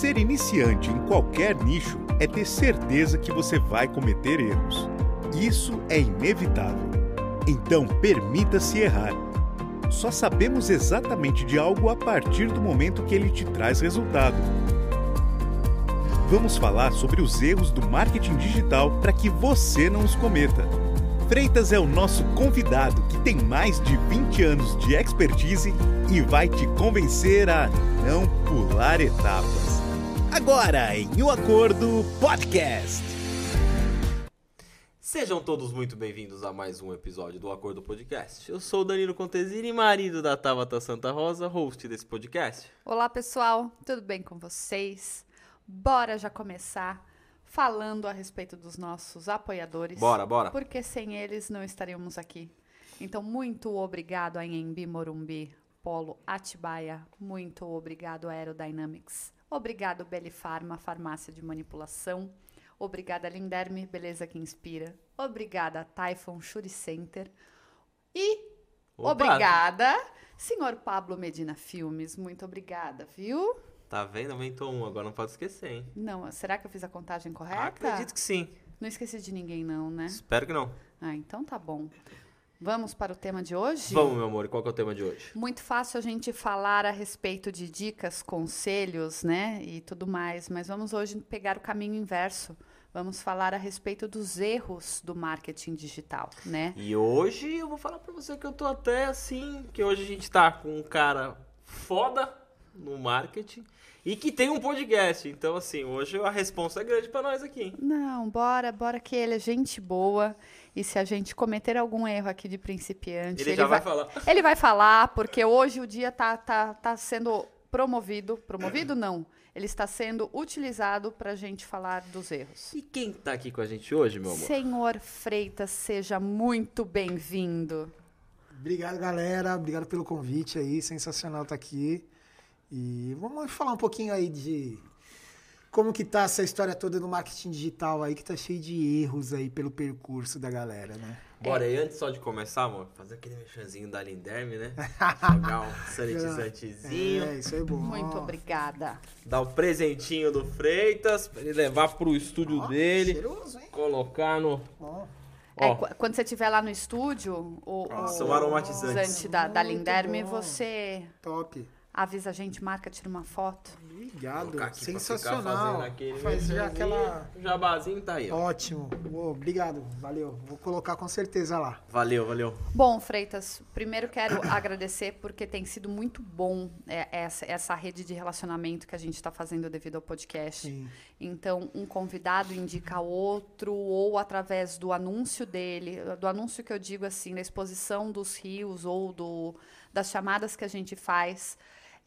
Ser iniciante em qualquer nicho é ter certeza que você vai cometer erros. Isso é inevitável. Então, permita-se errar. Só sabemos exatamente de algo a partir do momento que ele te traz resultado. Vamos falar sobre os erros do marketing digital para que você não os cometa. Freitas é o nosso convidado que tem mais de 20 anos de expertise e vai te convencer a não pular etapas. Agora em O Acordo Podcast. Sejam todos muito bem-vindos a mais um episódio do Acordo Podcast. Eu sou o Danilo Contesini, marido da Tabata Santa Rosa, host desse podcast. Olá, pessoal, tudo bem com vocês? Bora já começar falando a respeito dos nossos apoiadores. Bora, bora. Porque sem eles não estaríamos aqui. Então, muito obrigado a Embi Morumbi, Polo Atibaia, muito obrigado a Aerodynamics, obrigado Belifarma, farmácia de manipulação, obrigada Linderme, beleza que inspira, obrigada Typhon Shuri Center e Opa. obrigada senhor Pablo Medina Filmes, muito obrigada, viu? Tá vendo? Aumentou um, agora não pode esquecer, hein? Não, será que eu fiz a contagem correta? Acredito que sim. Não esqueci de ninguém não, né? Espero que não. Ah, então tá bom. Vamos para o tema de hoje? Vamos, meu amor, e qual é o tema de hoje? Muito fácil a gente falar a respeito de dicas, conselhos, né, e tudo mais, mas vamos hoje pegar o caminho inverso. Vamos falar a respeito dos erros do marketing digital, né? E hoje eu vou falar pra você que eu tô até assim, que hoje a gente tá com um cara foda no marketing e que tem um podcast. Então, assim, hoje a responsa é grande pra nós aqui. Não, bora, bora que ele é gente boa. E se a gente cometer algum erro aqui de principiante, Ele já vai falar. Ele vai falar, porque hoje o dia tá, tá, tá sendo promovido. Promovido não. Ele está sendo utilizado para a gente falar dos erros. E quem tá aqui com a gente hoje, meu amor? Senhor Freitas, seja muito bem-vindo. Obrigado, galera. Obrigado pelo convite aí. Sensacional estar aqui. E vamos falar um pouquinho aí de como que tá essa história toda no marketing digital aí, que tá cheio de erros aí pelo percurso da galera, né? Bora, e antes só de começar, amor, fazer aquele mexanzinho da Linderme, né? Jogar um sanitizantezinho. É, isso é bom. Muito obrigada. Dar o presentinho do Freitas pra ele levar pro estúdio Ó, dele. Cheiroso, hein? Colocar no. Ó, É, quando você estiver lá no estúdio, o, Nossa, o um aromatizante. da, da Linderme, bom. você top. Avisa a gente, marca, tira uma foto. Obrigado. Sensacional. Faz já aquela. O jabazinho tá aí, ó. Ótimo. Boa, obrigado. Valeu. Vou colocar com certeza lá. Valeu, valeu. Bom, Freitas, primeiro quero agradecer porque tem sido muito bom é, essa, essa rede de relacionamento que a gente está fazendo devido ao podcast. Sim. Então, um convidado indica outro, ou através do anúncio dele, do anúncio que eu digo assim, da exposição dos rios ou do, das chamadas que a gente faz,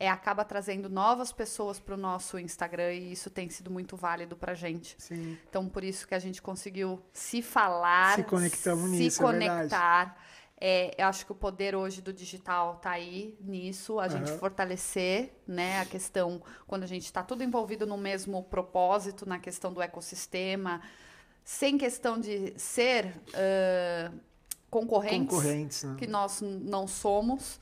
é, acaba trazendo novas pessoas para o nosso Instagram e isso tem sido muito válido para a gente. Sim. Então, por isso que a gente conseguiu se falar, Se conectamos se nisso, é conectar. É, eu acho que o poder hoje do digital tá aí nisso, a gente fortalecer, né, a questão quando a gente está tudo envolvido no mesmo propósito, na questão do ecossistema, sem questão de ser ãh, concorrentes, Concorrentes, né? que nós não somos,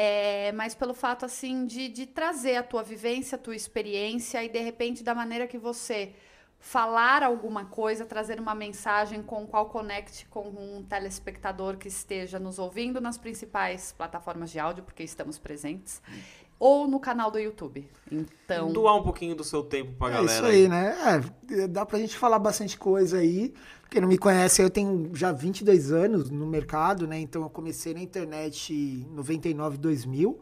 é, mas pelo fato assim de, de trazer a tua vivência, a tua experiência e de repente da maneira que você falar alguma coisa, trazer uma mensagem com qual conecte com um telespectador que esteja nos ouvindo nas principais plataformas de áudio, porque estamos presentes, ou no canal do YouTube. Então, Doar um pouquinho do seu tempo pra É galera. isso aí, né? É, dá pra gente falar bastante coisa aí. Quem não me conhece, eu tenho já 22 anos no mercado, né? Então eu comecei na internet em 99, 2000.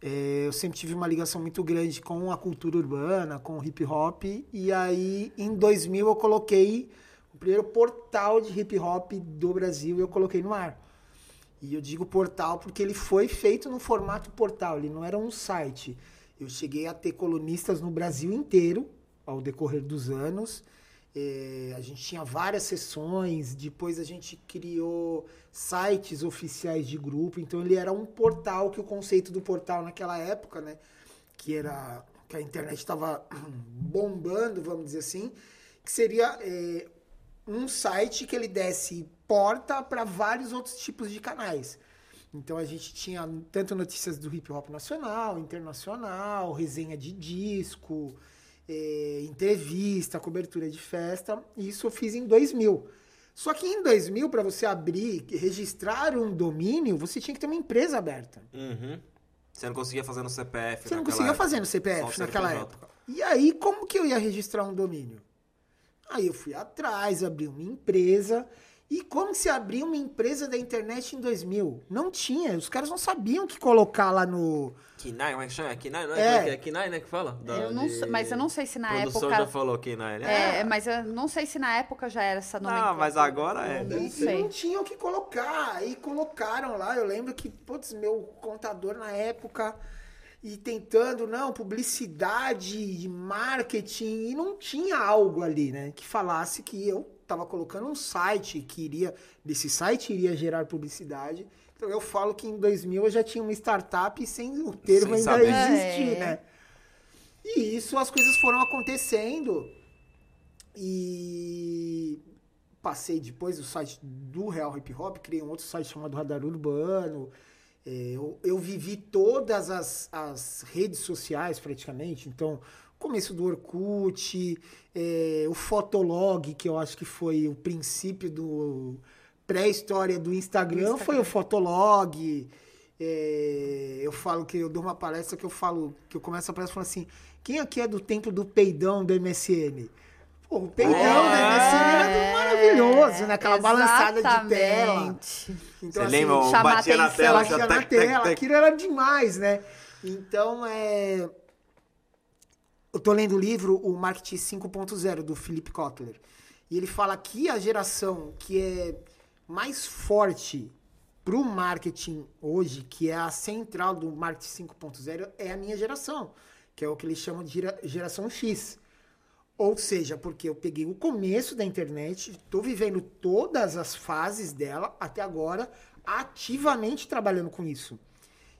É, eu sempre tive uma ligação muito grande com a cultura urbana, com o hip hop. E aí, em 2000, eu coloquei o primeiro portal de hip hop do Brasil eu coloquei no ar. E eu digo portal porque ele foi feito no formato portal, ele não era um site. Eu cheguei a ter colunistas no Brasil inteiro ao decorrer dos anos. É, a gente tinha várias sessões, depois a gente criou sites oficiais de grupo, então ele era um portal que o conceito do portal naquela época, né, que era que a internet estava bombando, vamos dizer assim, que seria é, um site que ele desse porta para vários outros tipos de canais. Então a gente tinha tanto notícias do hip hop nacional, internacional, resenha de disco, é, entrevista, cobertura de festa. Isso eu fiz em 2000. Só que em 2000, para você abrir, registrar um domínio, você tinha que ter uma empresa aberta. Uhum. Você não conseguia fazer no CPF. Você não conseguia época. fazer no CPF naquela CNPJ. época. E aí, como que eu ia registrar um domínio? Aí eu fui atrás, abri uma empresa. E como se abria uma empresa da internet em 2000? Não tinha. Os caras não sabiam o que colocar lá no. Kinai, como é que chama? Kinai, não É. é? É que? Kinai, né, que fala? Da- Eu não de- sei- mas eu não sei se na produção época- já falou Kinai, né? É, mas eu não sei se na época já era essa nomenclatura. Ah, mas agora é. Não E- e sei. não tinham o que colocar. Aí colocaram lá. Eu lembro que, putz, meu contador na época. E tentando, não, publicidade, marketing, e não tinha algo ali, né? Que falasse que eu tava colocando um site que iria, desse site iria gerar publicidade. Então eu falo que em 2000 eu já tinha uma startup sem o termo Sem ainda saber. existir, É. né? E isso as coisas foram acontecendo. E passei depois do site do Real Hip Hop, criei um outro site chamado Radar Urbano. É, eu, eu vivi todas as, as redes sociais praticamente, então começo do Orkut, é, o Fotolog, que eu acho que foi o princípio do pré-história do Instagram, Do foi o Fotolog. É, eu falo que eu dou uma palestra que eu falo, que eu começo a palestra falando assim, quem aqui é do tempo do peidão do MSN? Pô, o peidão do MSN era maravilhoso, né? Aquela balançada de tela. Então, Você lembra? o chamar Batia na tela, batia já na tec, tec, tela, tec. aquilo era demais, né? Então, é... Eu tô lendo o livro O Marketing 5.0, do Philip Kotler. E ele fala que a geração que é mais forte pro marketing hoje, que é a central do marketing 5.0, é a minha geração, que é o que eles chamam de gera- geração X. Ou seja, porque eu peguei o começo da internet, estou vivendo todas as fases dela até agora, ativamente trabalhando com isso.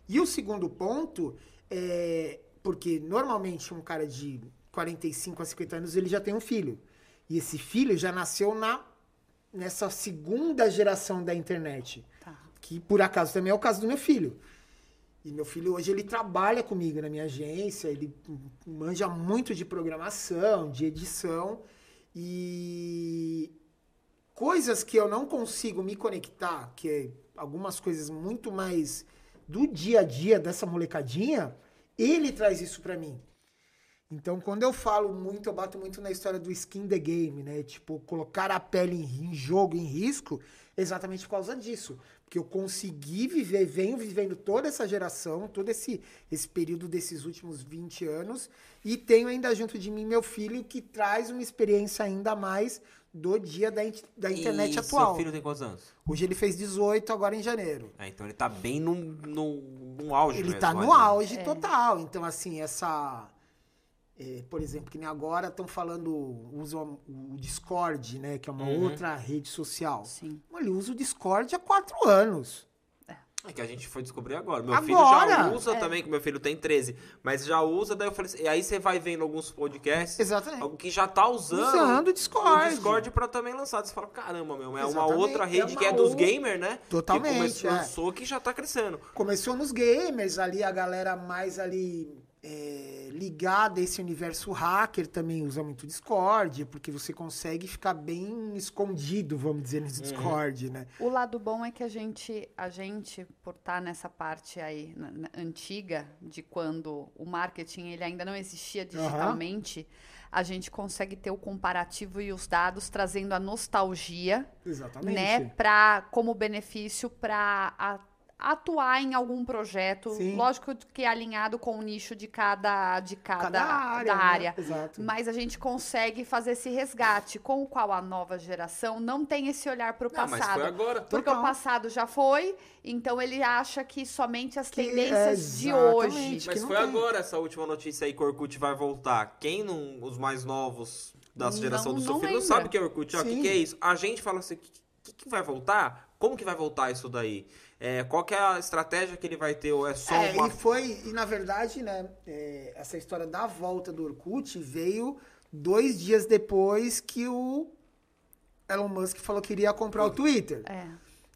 E o segundo ponto é porque normalmente um cara de 45 a 50 anos ele já tem um filho. E esse filho já nasceu na nessa segunda geração da internet, Tá. que por acaso também é o caso do meu filho. E meu filho hoje ele trabalha comigo na minha agência, ele manja muito de programação, de edição e coisas que eu não consigo me conectar, que é algumas coisas muito mais do dia a dia dessa molecadinha, ele traz isso pra mim. Então, quando eu falo muito, eu bato muito na história do skin the game, né? Tipo, colocar a pele em, em jogo, em risco, exatamente por causa disso. Porque eu consegui viver, venho vivendo toda essa geração, todo esse, esse período desses últimos 20 anos, e tenho ainda junto de mim meu filho que traz uma experiência ainda mais do dia da, in- da internet e atual. seu filho tem quantos anos? Hoje ele fez 18, agora em janeiro. É, então ele tá bem no, no, no auge Ele mesmo, tá no auge total. Então, assim, essa. é, por exemplo, que nem agora estão falando, usam o Discord, né? Que é uma Uhum. outra rede social. Sim. Ele usa o Discord há quatro anos. É que a gente foi descobrir agora. Meu Agora? filho já usa É. também, que meu filho tem 13. Mas já usa, daí eu falei assim, e aí você vai vendo alguns podcasts Exatamente. algo que já tá usando, Usando o Discord. o Discord pra também lançar. Você fala, caramba, meu, é uma Exatamente, outra é rede uma que é dos gamers, né? Totalmente, Que começou, é. lançou que já tá crescendo. Começou nos gamers, ali a galera mais ali é, ligada a esse universo hacker também usa muito Discord, porque você consegue ficar bem escondido, vamos dizer, no Discord, né? O lado bom é que a gente, a gente por estar nessa parte aí na- na- antiga, de quando o marketing ele ainda não existia digitalmente, a gente consegue ter o comparativo e os dados trazendo a nostalgia, Exatamente. né, para como benefício para atuar em algum projeto, Sim. lógico que é alinhado com o nicho de cada de cada, Cada área. da né? área. Exato. Mas a gente consegue fazer esse resgate, com o qual a nova geração não tem esse olhar para o Não, mas passado. foi agora. Porque Total. o passado já foi, então ele acha que somente as Que- tendências de exatamente. hoje. Mas foi não tem. agora essa última notícia aí que o Orkut vai voltar. Quem não, os mais novos da Não- geração do seu não filho não sabe o que é Orkut. O que, que é isso? A gente fala assim, o que, que, que vai voltar? Como que vai voltar isso daí? É, qual que é a estratégia que ele vai ter? Ou é só É, uma... e foi, e na verdade, né, é, essa história da volta do Orkut veio dois dias depois que o Elon Musk falou que iria comprar o Twitter. É.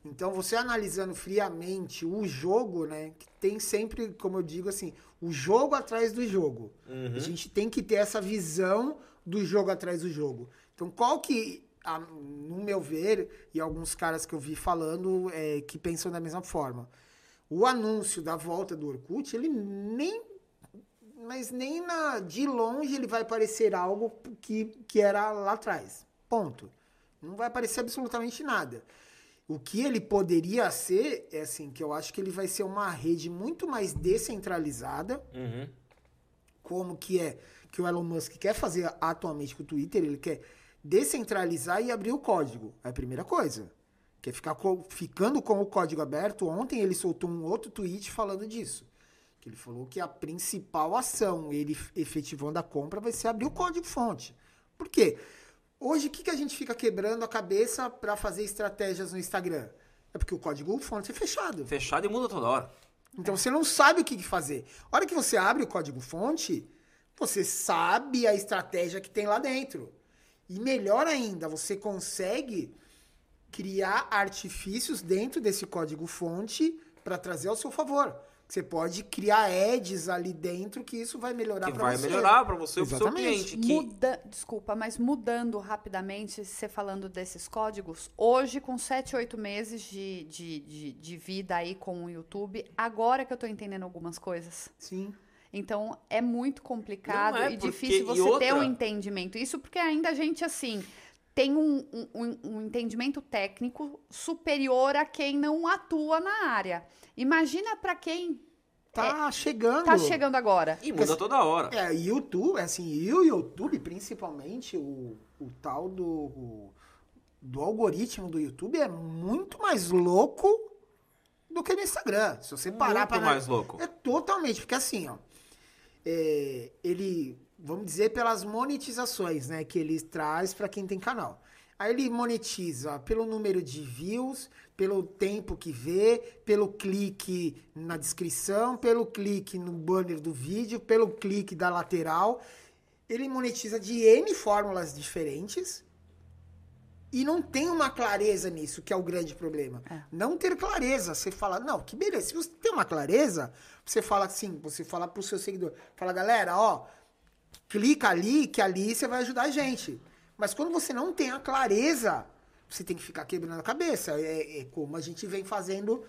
Então, você analisando friamente o jogo, né? Que tem sempre, como eu digo assim, o jogo atrás do jogo. A gente tem que ter essa visão do jogo atrás do jogo. Então, qual que, a- no meu ver, e alguns caras que eu vi falando é, que pensam da mesma forma, o anúncio da volta do Orkut, ele nem mas nem na, de longe ele vai parecer algo que, que era lá atrás. Ponto. Não vai aparecer absolutamente nada. O que ele poderia ser, é assim, que eu acho que ele vai ser uma rede muito mais descentralizada, Uhum. como que é que o Elon Musk quer fazer atualmente com o Twitter, ele quer descentralizar e abrir o código. É a primeira coisa. Quer ficar co- ficando com o código aberto. Ontem ele soltou um outro tweet falando disso. Que ele falou que a principal ação, ele efetivando a compra, vai ser abrir o código fonte. Por quê? Hoje, o que, que a gente fica quebrando a cabeça para fazer estratégias no Instagram? É porque o código fonte é fechado. Fechado e muda toda hora. Então você não sabe o que que fazer. A hora que você abre o código fonte, você sabe a estratégia que tem lá dentro. E melhor ainda, você consegue criar artifícios dentro desse código fonte para trazer ao seu favor. Você pode criar ads ali dentro que isso vai melhorar Que para vai você. melhorar pra você e pro seu cliente. Que... Muda, desculpa, mas mudando rapidamente, você falando desses códigos, hoje, com 7, 8 meses de, de, de, de vida aí com o YouTube, agora que eu tô entendendo algumas coisas. Sim. Então, é muito complicado é, e porque- difícil e você ter outra- um entendimento. Isso porque ainda a gente, assim, tem um, um- um- entendimento técnico superior a quem não atua na área. Imagina para quem Tá chegando. tá chegando agora. E muda toda hora. É, YouTube, assim, e o YouTube, principalmente, o, o tal do, o- do algoritmo do YouTube é muito mais louco do que no Instagram. Se você parar Muito para mais louco. É totalmente, porque assim, ó, é, ele, vamos dizer, pelas monetizações, né, que ele traz para quem tem canal. Aí ele monetiza pelo número de views, pelo tempo que vê, pelo clique na descrição, pelo clique no banner do vídeo, pelo clique da lateral. Ele monetiza de N fórmulas diferentes e não tem uma clareza nisso, que é o grande problema. Não ter clareza. Você fala, não, que beleza. Se você tem uma clareza, você fala assim, você fala pro seu seguidor, fala, galera, ó, clica ali, que ali você vai ajudar a gente. Mas quando você não tem a clareza, você tem que ficar quebrando a cabeça. É, é como a gente vem fazendo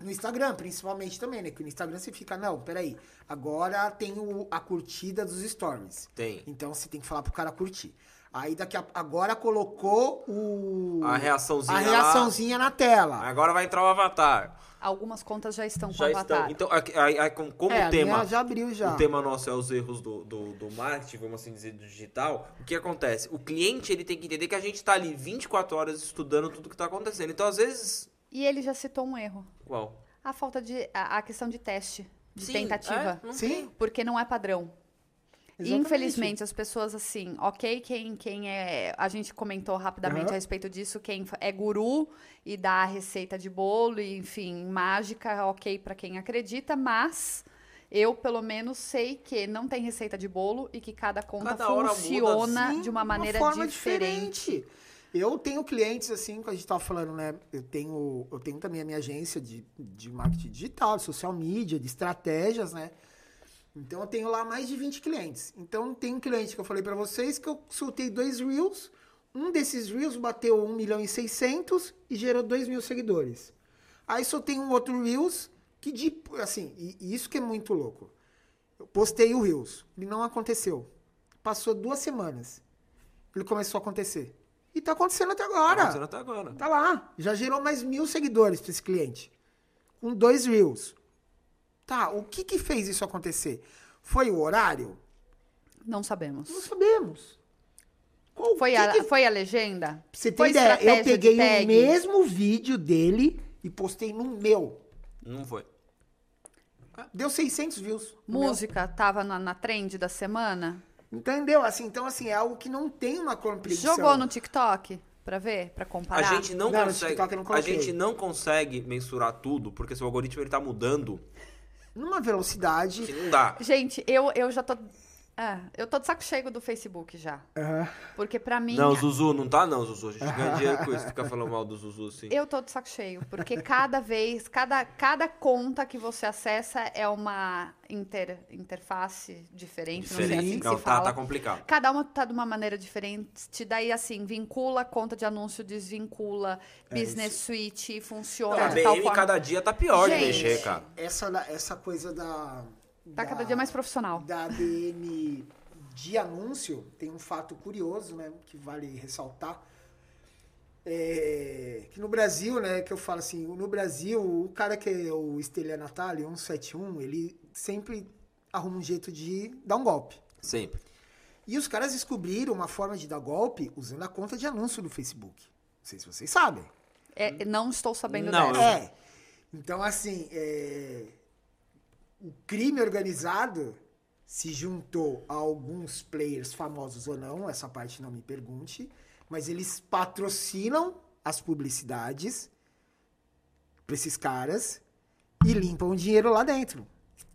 no Instagram, principalmente também, né? Que no Instagram você fica, não, peraí, agora tem o- a curtida dos stories. Tem. Então você tem que falar pro cara curtir. Aí daqui a, agora colocou o A reaçãozinha a lá. reaçãozinha na tela. Agora vai entrar o avatar. Algumas contas já estão com Já avatar. estão. Então, aí- aí, como é, o tema. já abriu já. O tema nosso é os erros do, do, do marketing, vamos assim dizer, do digital. O que acontece? O cliente ele tem que entender que a gente tá ali 24 horas estudando tudo que tá acontecendo. Então, às vezes. E ele já citou um erro. Qual? A falta de. A, a questão de teste, de Sim, tentativa. é, Sim, Porque não é padrão. Exatamente. Infelizmente, as pessoas, assim, ok, quem, quem é. A gente comentou rapidamente Aham. a respeito disso, quem é guru e dá receita de bolo, e, enfim, mágica, ok para quem acredita, mas. Eu, pelo menos, sei que não tem receita de bolo e que cada conta Cada hora muda, funciona Sim, de uma maneira forma diferente. Eu tenho clientes, assim, que a gente tava falando, né? Eu tenho, eu tenho também a minha agência de, de marketing digital, de social media, de estratégias, né? Então eu tenho lá mais de 20 clientes. Então tem um cliente que eu falei pra vocês que eu soltei dois Reels. Um desses Reels bateu 1 milhão e 600 e gerou 2 mil seguidores. Aí soltei um outro Reels que, de, assim, e, e isso que é muito louco. Eu postei o Reels, ele não aconteceu. Passou duas semanas, ele começou a acontecer. E tá acontecendo até Tá agora. acontecendo até agora. Tá lá. Já gerou mais mil seguidores pra esse cliente. Com dois Reels. Tá, o que que fez isso acontecer? Foi o horário? Não sabemos. Não sabemos. Qual- Foi que a, que- foi a legenda? Você ter Foi ideia, eu peguei o mesmo vídeo dele e postei no meu. Não foi. Deu 600 views. no meu. Música tava na, na trend da semana? Entendeu? Assim, então, assim, é algo que não tem uma compreensão. Jogou no TikTok pra ver, pra A comparar? gente não, Não, consegue. A gente não consegue mensurar tudo, porque seu algoritmo ele tá mudando. Numa velocidade. Que não dá. Gente, eu, eu já tô É, eu tô de saco cheio do Facebook já. Aham. Porque pra mim. Não, Zuzu, não tá não, Zuzu. A gente ganha dinheiro com isso, fica falando mal do Zuzu, assim. Eu tô de saco cheio, porque cada vez, cada, cada conta que você acessa é uma inter, interface diferente, não sei assim Diferente. que Não, se tá, fala. tá complicado. Cada uma tá de uma maneira diferente. Daí, assim, vincula conta de anúncio, desvincula, business suite, funciona A de tal BM forma. cada dia tá pior de Gente. mexer, cara. Essa, essa coisa da. Tá da- cada dia mais profissional. Da ADM de anúncio, tem um fato curioso, né? Que vale ressaltar. É, que no Brasil, né, que eu falo assim, no Brasil, o cara que é o Estelha Natali, 171, ele sempre arruma um jeito de dar um golpe. Sempre. E os caras descobriram uma forma de dar golpe usando a conta de anúncio do Facebook. Não sei se vocês sabem. É, não estou sabendo Não, dessa. É. Então, assim, é, o crime organizado se juntou a alguns players famosos ou não, essa parte não me pergunte, mas eles patrocinam as publicidades para esses caras e limpam o dinheiro lá dentro.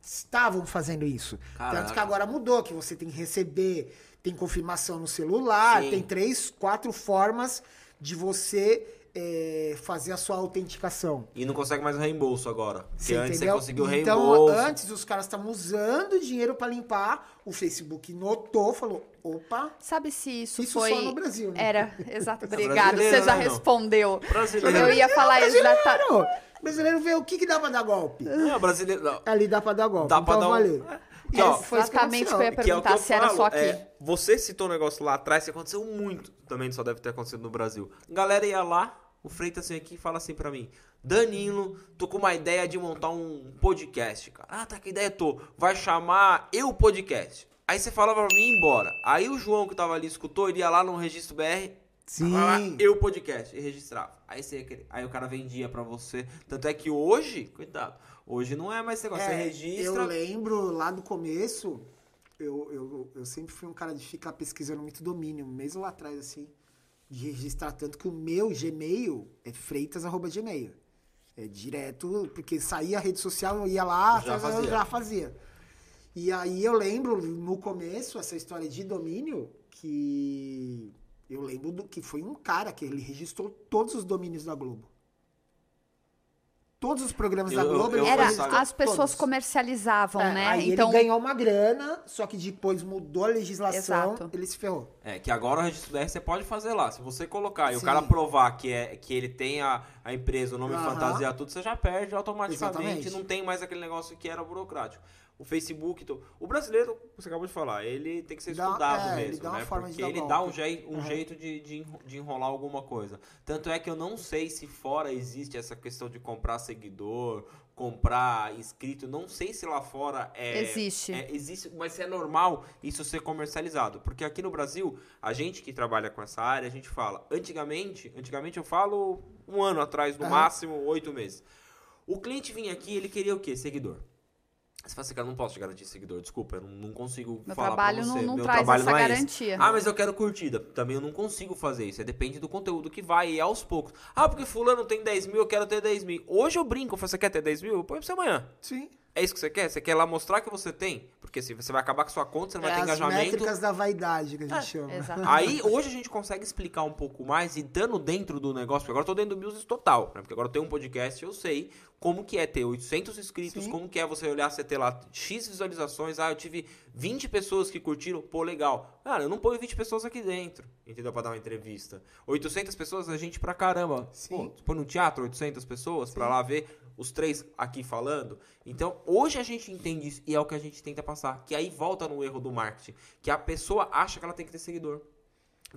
Estavam fazendo isso. Caraca. Tanto que agora mudou, que você tem que receber, tem confirmação no celular, Sim. tem três, quatro formas de você é, fazer a sua autenticação. E não consegue mais o reembolso agora. Porque Você antes entendeu? você conseguiu o então, reembolso. antes os caras estavam usando dinheiro para limpar, o Facebook notou, falou, opa, Sabe se isso, Isso foi. só no Brasil, né? Era, exato. É Obrigado, você já né, não? respondeu. Brasileiro. Eu ia falar exatamente. brasileiro, brasileiro vê o que, que dá pra dar golpe. Não, brasileiro. Não. Ali dá pra dar golpe, Dá pra então dar um- valeu. Aqui, ó, Foi exatamente o que eu ia Que é que perguntar eu se era falo, só aqui. é, você citou um negócio lá atrás que aconteceu muito, também só deve ter acontecido no Brasil. Galera ia lá, o Freitas vem aqui e fala assim pra mim: Danilo, tô com uma ideia de montar um podcast, cara. Ah, tá, que ideia tô. Vai chamar Eu Podcast. Aí você falava pra mim ir embora. Aí o João que tava ali escutou, ele ia lá no registro BR. Sim. lá, Eu Podcast e registrava. Aí, você, aí o cara vendia pra você. Tanto é que hoje, cuidado, hoje não é mais negócio. você É, registra. Eu lembro lá do começo, eu, eu, eu sempre fui um cara de ficar pesquisando muito domínio, mesmo lá atrás, assim, de registrar tanto que o meu Gmail é freitas.gmail. É direto, porque saía a rede social, eu ia lá, Já eu fazia. já fazia. E aí eu lembro, no começo, essa história de domínio, que eu lembro do que foi um cara que ele registrou todos os domínios da Globo. Todos os programas da Eu- Globo. eu ele Era, as pessoas todos. comercializavam, É, né? Aí então, ele ganhou uma grana, só que depois mudou a legislação, Exato. ele se ferrou. É, que agora o registro BR você pode fazer lá. Se você colocar e o Sim. cara provar que, é, que ele tem a, a empresa, o nome Aham. fantasia, tudo, você já perde automaticamente. Exatamente. Não tem mais aquele negócio que era burocrático. O Facebook, então, o brasileiro, você acabou de falar, ele tem que ser Dá- estudado é, ele mesmo, dá uma né? forma de Porque dar ele dá um, jei, um Aham. jeito de, de, enro- de enrolar alguma coisa. Tanto é que eu não sei se fora existe essa questão de comprar seguidor, comprar inscrito. Não sei se lá fora é. Existe. é- existe, mas é normal isso ser comercializado. Porque aqui no Brasil, a gente que trabalha com essa área, a gente fala. Antigamente, antigamente eu falo um ano atrás, no Aham. máximo oito meses. O cliente vinha aqui, ele queria o quê? Seguidor. Você fala assim, cara, não posso te garantir seguidor, desculpa, eu não, não consigo meu falar trabalho pra não, você. não Meu traz trabalho essa não é esse. garantia. Ah, mas eu quero curtida. Também eu não consigo fazer isso. É depende do conteúdo que vai e aos poucos. Ah, porque fulano tem 10 mil, eu quero ter 10 mil. Hoje eu brinco, eu falo, você quer ter 10 mil? Eu ponho pra você amanhã. Sim. É isso que você quer? Você quer lá mostrar que você tem? Porque se você vai acabar com sua conta, você não vai É ter as engajamento. métricas da vaidade que a gente É, chama. Exatamente. Aí, hoje a gente consegue explicar um pouco mais e dando dentro do negócio, porque agora eu tô dentro do Business total, né? Porque agora eu tenho um podcast, eu sei como que é ter 800 inscritos, Sim. como que é você olhar, você ter lá X visualizações, ah, eu tive 20 pessoas que curtiram, pô, legal. Cara, eu não ponho 20 pessoas aqui dentro, entendeu? Pra dar uma entrevista. 800 pessoas é gente pra caramba. Sim. Pô, põe no teatro 800 pessoas pra lá ver os três aqui falando. Então, hoje a gente entende isso e é o que a gente tenta passar. Que aí volta no erro do marketing. Que a pessoa acha que ela tem que ter seguidor.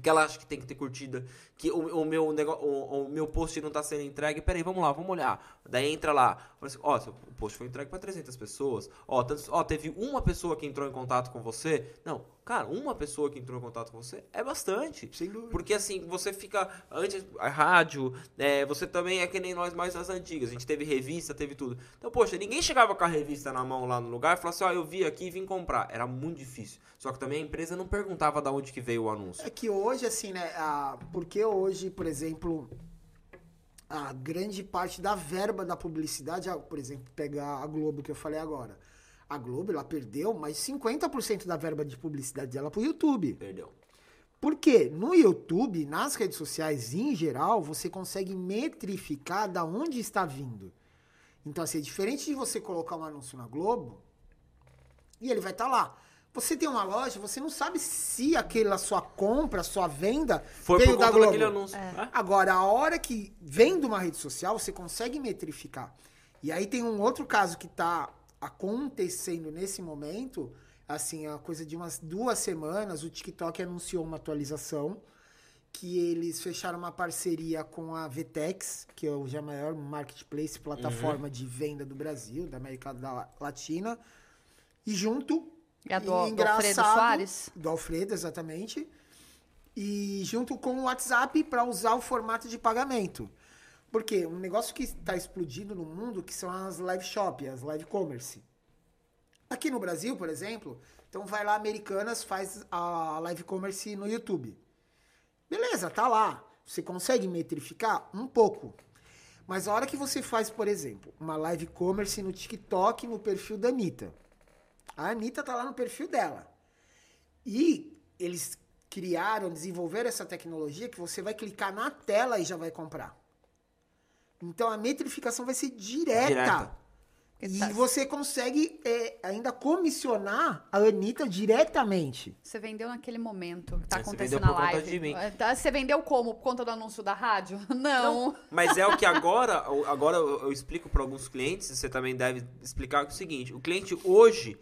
Que ela acha que tem que ter curtida. Que o, o meu, o, o meu post não tá sendo entregue. Peraí, vamos lá, vamos olhar. Daí entra lá. Fala assim, ó, seu post foi entregue pra 300 pessoas. Ó, tantos- ó, teve uma pessoa que entrou em contato com você. Não, cara, uma pessoa que entrou em contato com você é bastante. Sem dúvida. Porque assim, você fica. Antes, a rádio, é, você também é que nem nós mais das antigas. A gente teve revista, teve tudo. Então, poxa, ninguém chegava com a revista na mão lá no lugar e falava assim: ó, eu vi aqui e vim comprar. Era muito difícil. Só que também a empresa não perguntava da onde que veio o anúncio. É que hoje, assim, né? A, porque hoje, por exemplo, a grande parte da verba da publicidade, por exemplo, pegar a Globo que eu falei agora. A Globo, ela perdeu mais 50% da verba de publicidade dela pro YouTube. Perdeu. Porque no YouTube, nas redes sociais em geral, você consegue metrificar da onde está vindo. Então, assim, é diferente de você colocar um anúncio na Globo e ele vai estar lá. Você tem uma loja, você não sabe se aquela sua compra, sua venda Foi veio por da conta Globo. daquele anúncio. É. Agora, a hora que vem de uma rede social, você consegue metrificar. E aí tem um outro caso que está acontecendo nesse momento, assim, a coisa de umas duas semanas, o TikTok anunciou uma atualização que eles fecharam uma parceria com a Vtex, que é o já maior marketplace, plataforma de venda do Brasil, da América Latina, e junto É a do, do Alfredo Soares? do Alfredo, exatamente. E junto com o WhatsApp para usar o formato de pagamento. Porque um negócio que está explodindo no mundo que são as live shop, as live commerce. Aqui no Brasil, por exemplo, então vai lá Americanas faz a live commerce no YouTube. Beleza, tá lá. Você consegue metrificar um pouco. Mas a hora que você faz, por exemplo, uma live commerce no TikTok no perfil da Anitta. A Anitta tá lá no perfil dela. E eles criaram, desenvolveram essa tecnologia que você vai clicar na tela e já vai comprar. Então a metrificação vai ser direta. Direta. E Tá. você consegue é, ainda comissionar a Anitta diretamente. Você vendeu naquele momento que tá É, você acontecendo vendeu na por conta live. de mim. É, tá, Você vendeu como? Por conta do anúncio da rádio? Não. Mas é o que agora, agora eu explico para alguns clientes, você também deve explicar é o seguinte, o cliente hoje,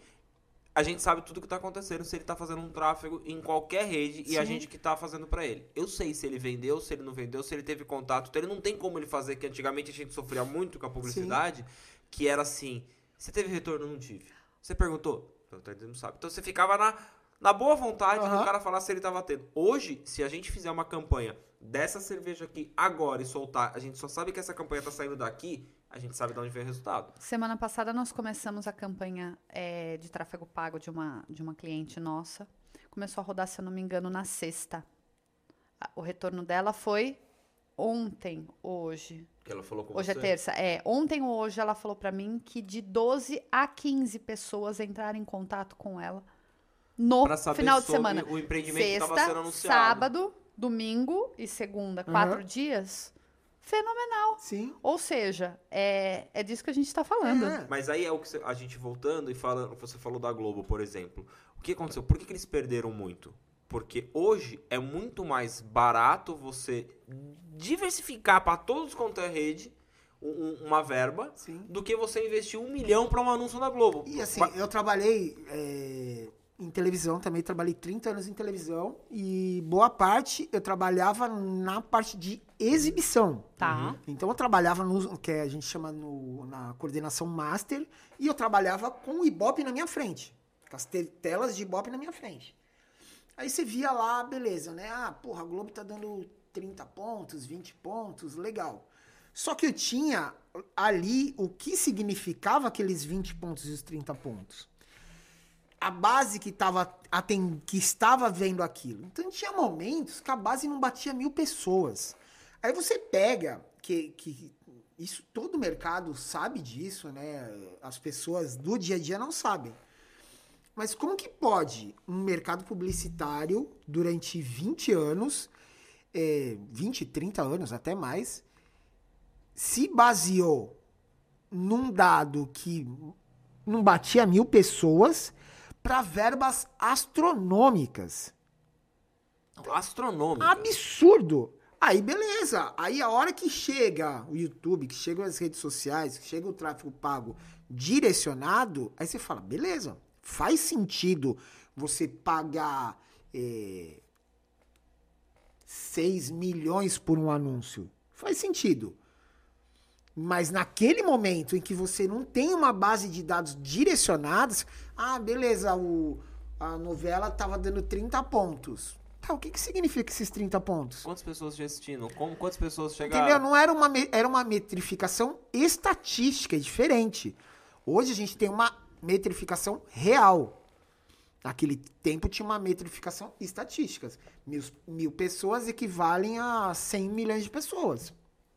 a gente sabe tudo que tá acontecendo, se ele tá fazendo um tráfego em qualquer rede e a Sim. gente que tá fazendo para ele. Eu sei se ele vendeu, se ele não vendeu, se ele teve contato, então ele não tem como ele fazer, que antigamente a gente sofria muito com a publicidade, que era assim, você teve retorno? Não tive. Você perguntou? Não, não sabe. Então você ficava na, na boa vontade do Aham. cara falar se ele tava tendo. Hoje, se a gente fizer uma campanha dessa cerveja aqui agora e soltar, a gente só sabe que essa campanha tá saindo daqui, a gente sabe de onde vem o resultado. Semana passada nós começamos a campanha é, de tráfego pago de uma, de uma cliente nossa. Começou a rodar, se eu não me engano, na sexta. O retorno dela foi ontem, hoje. Que ela falou com Hoje é você. terça. É, ontem ou hoje ela falou pra mim que de 12 a 15 pessoas entraram em contato com ela no final de semana. o empreendimento que tava Sexta, sendo anunciado. sábado, domingo e segunda, quatro Aham. dias. Fenomenal. Sim. Ou seja, é, é disso que a gente tá falando. É. Mas aí é o que a gente voltando e falando, você falou da Globo, por exemplo. O que aconteceu? Por que, que eles perderam muito? Porque hoje é muito mais barato você diversificar para todos quanto é rede um- um- uma verba Sim. do que você investir um milhão para um anúncio na Globo. E assim, eu trabalhei é, em televisão também, trabalhei 30 anos em televisão e boa parte eu trabalhava na parte de exibição. Tá. Então eu trabalhava no que a gente chama no- na coordenação master e eu trabalhava com o Ibope na minha frente, com as te- telas de Ibope na minha frente. Aí você via lá, beleza, né? Ah, porra, a Globo tá dando 30 pontos, 20 pontos, legal. Só que eu tinha ali o que significava aqueles 20 pontos e os 30 pontos. A base que, tava, aten- que estava vendo aquilo. Então tinha momentos que a base não batia mil pessoas. Aí você pega, que, que isso todo mercado sabe disso, né? As pessoas do dia a dia não sabem. Mas como que pode um mercado publicitário durante 20 anos, é, 20, 30 anos, até mais, se baseou num dado que não batia mil pessoas para verbas astronômicas? Astronômico. Absurdo! Aí beleza, aí a hora que chega o YouTube, que chegam as redes sociais, que chega o tráfego pago direcionado, aí você fala, beleza, faz sentido você pagar é, 6 milhões por um anúncio. Faz sentido. Mas naquele momento em que você não tem uma base de dados direcionados, ah, beleza, o, a novela tava dando 30 pontos. Tá, o que, que significa esses 30 pontos? Quantas pessoas te assistindo? Como, quantas pessoas chegaram? Entendeu? Não era uma, era uma metrificação estatística, é diferente. Hoje a gente tem uma metrificação real. Naquele tempo tinha uma metrificação estatística. Mil, mil pessoas equivalem a 100 milhões de pessoas.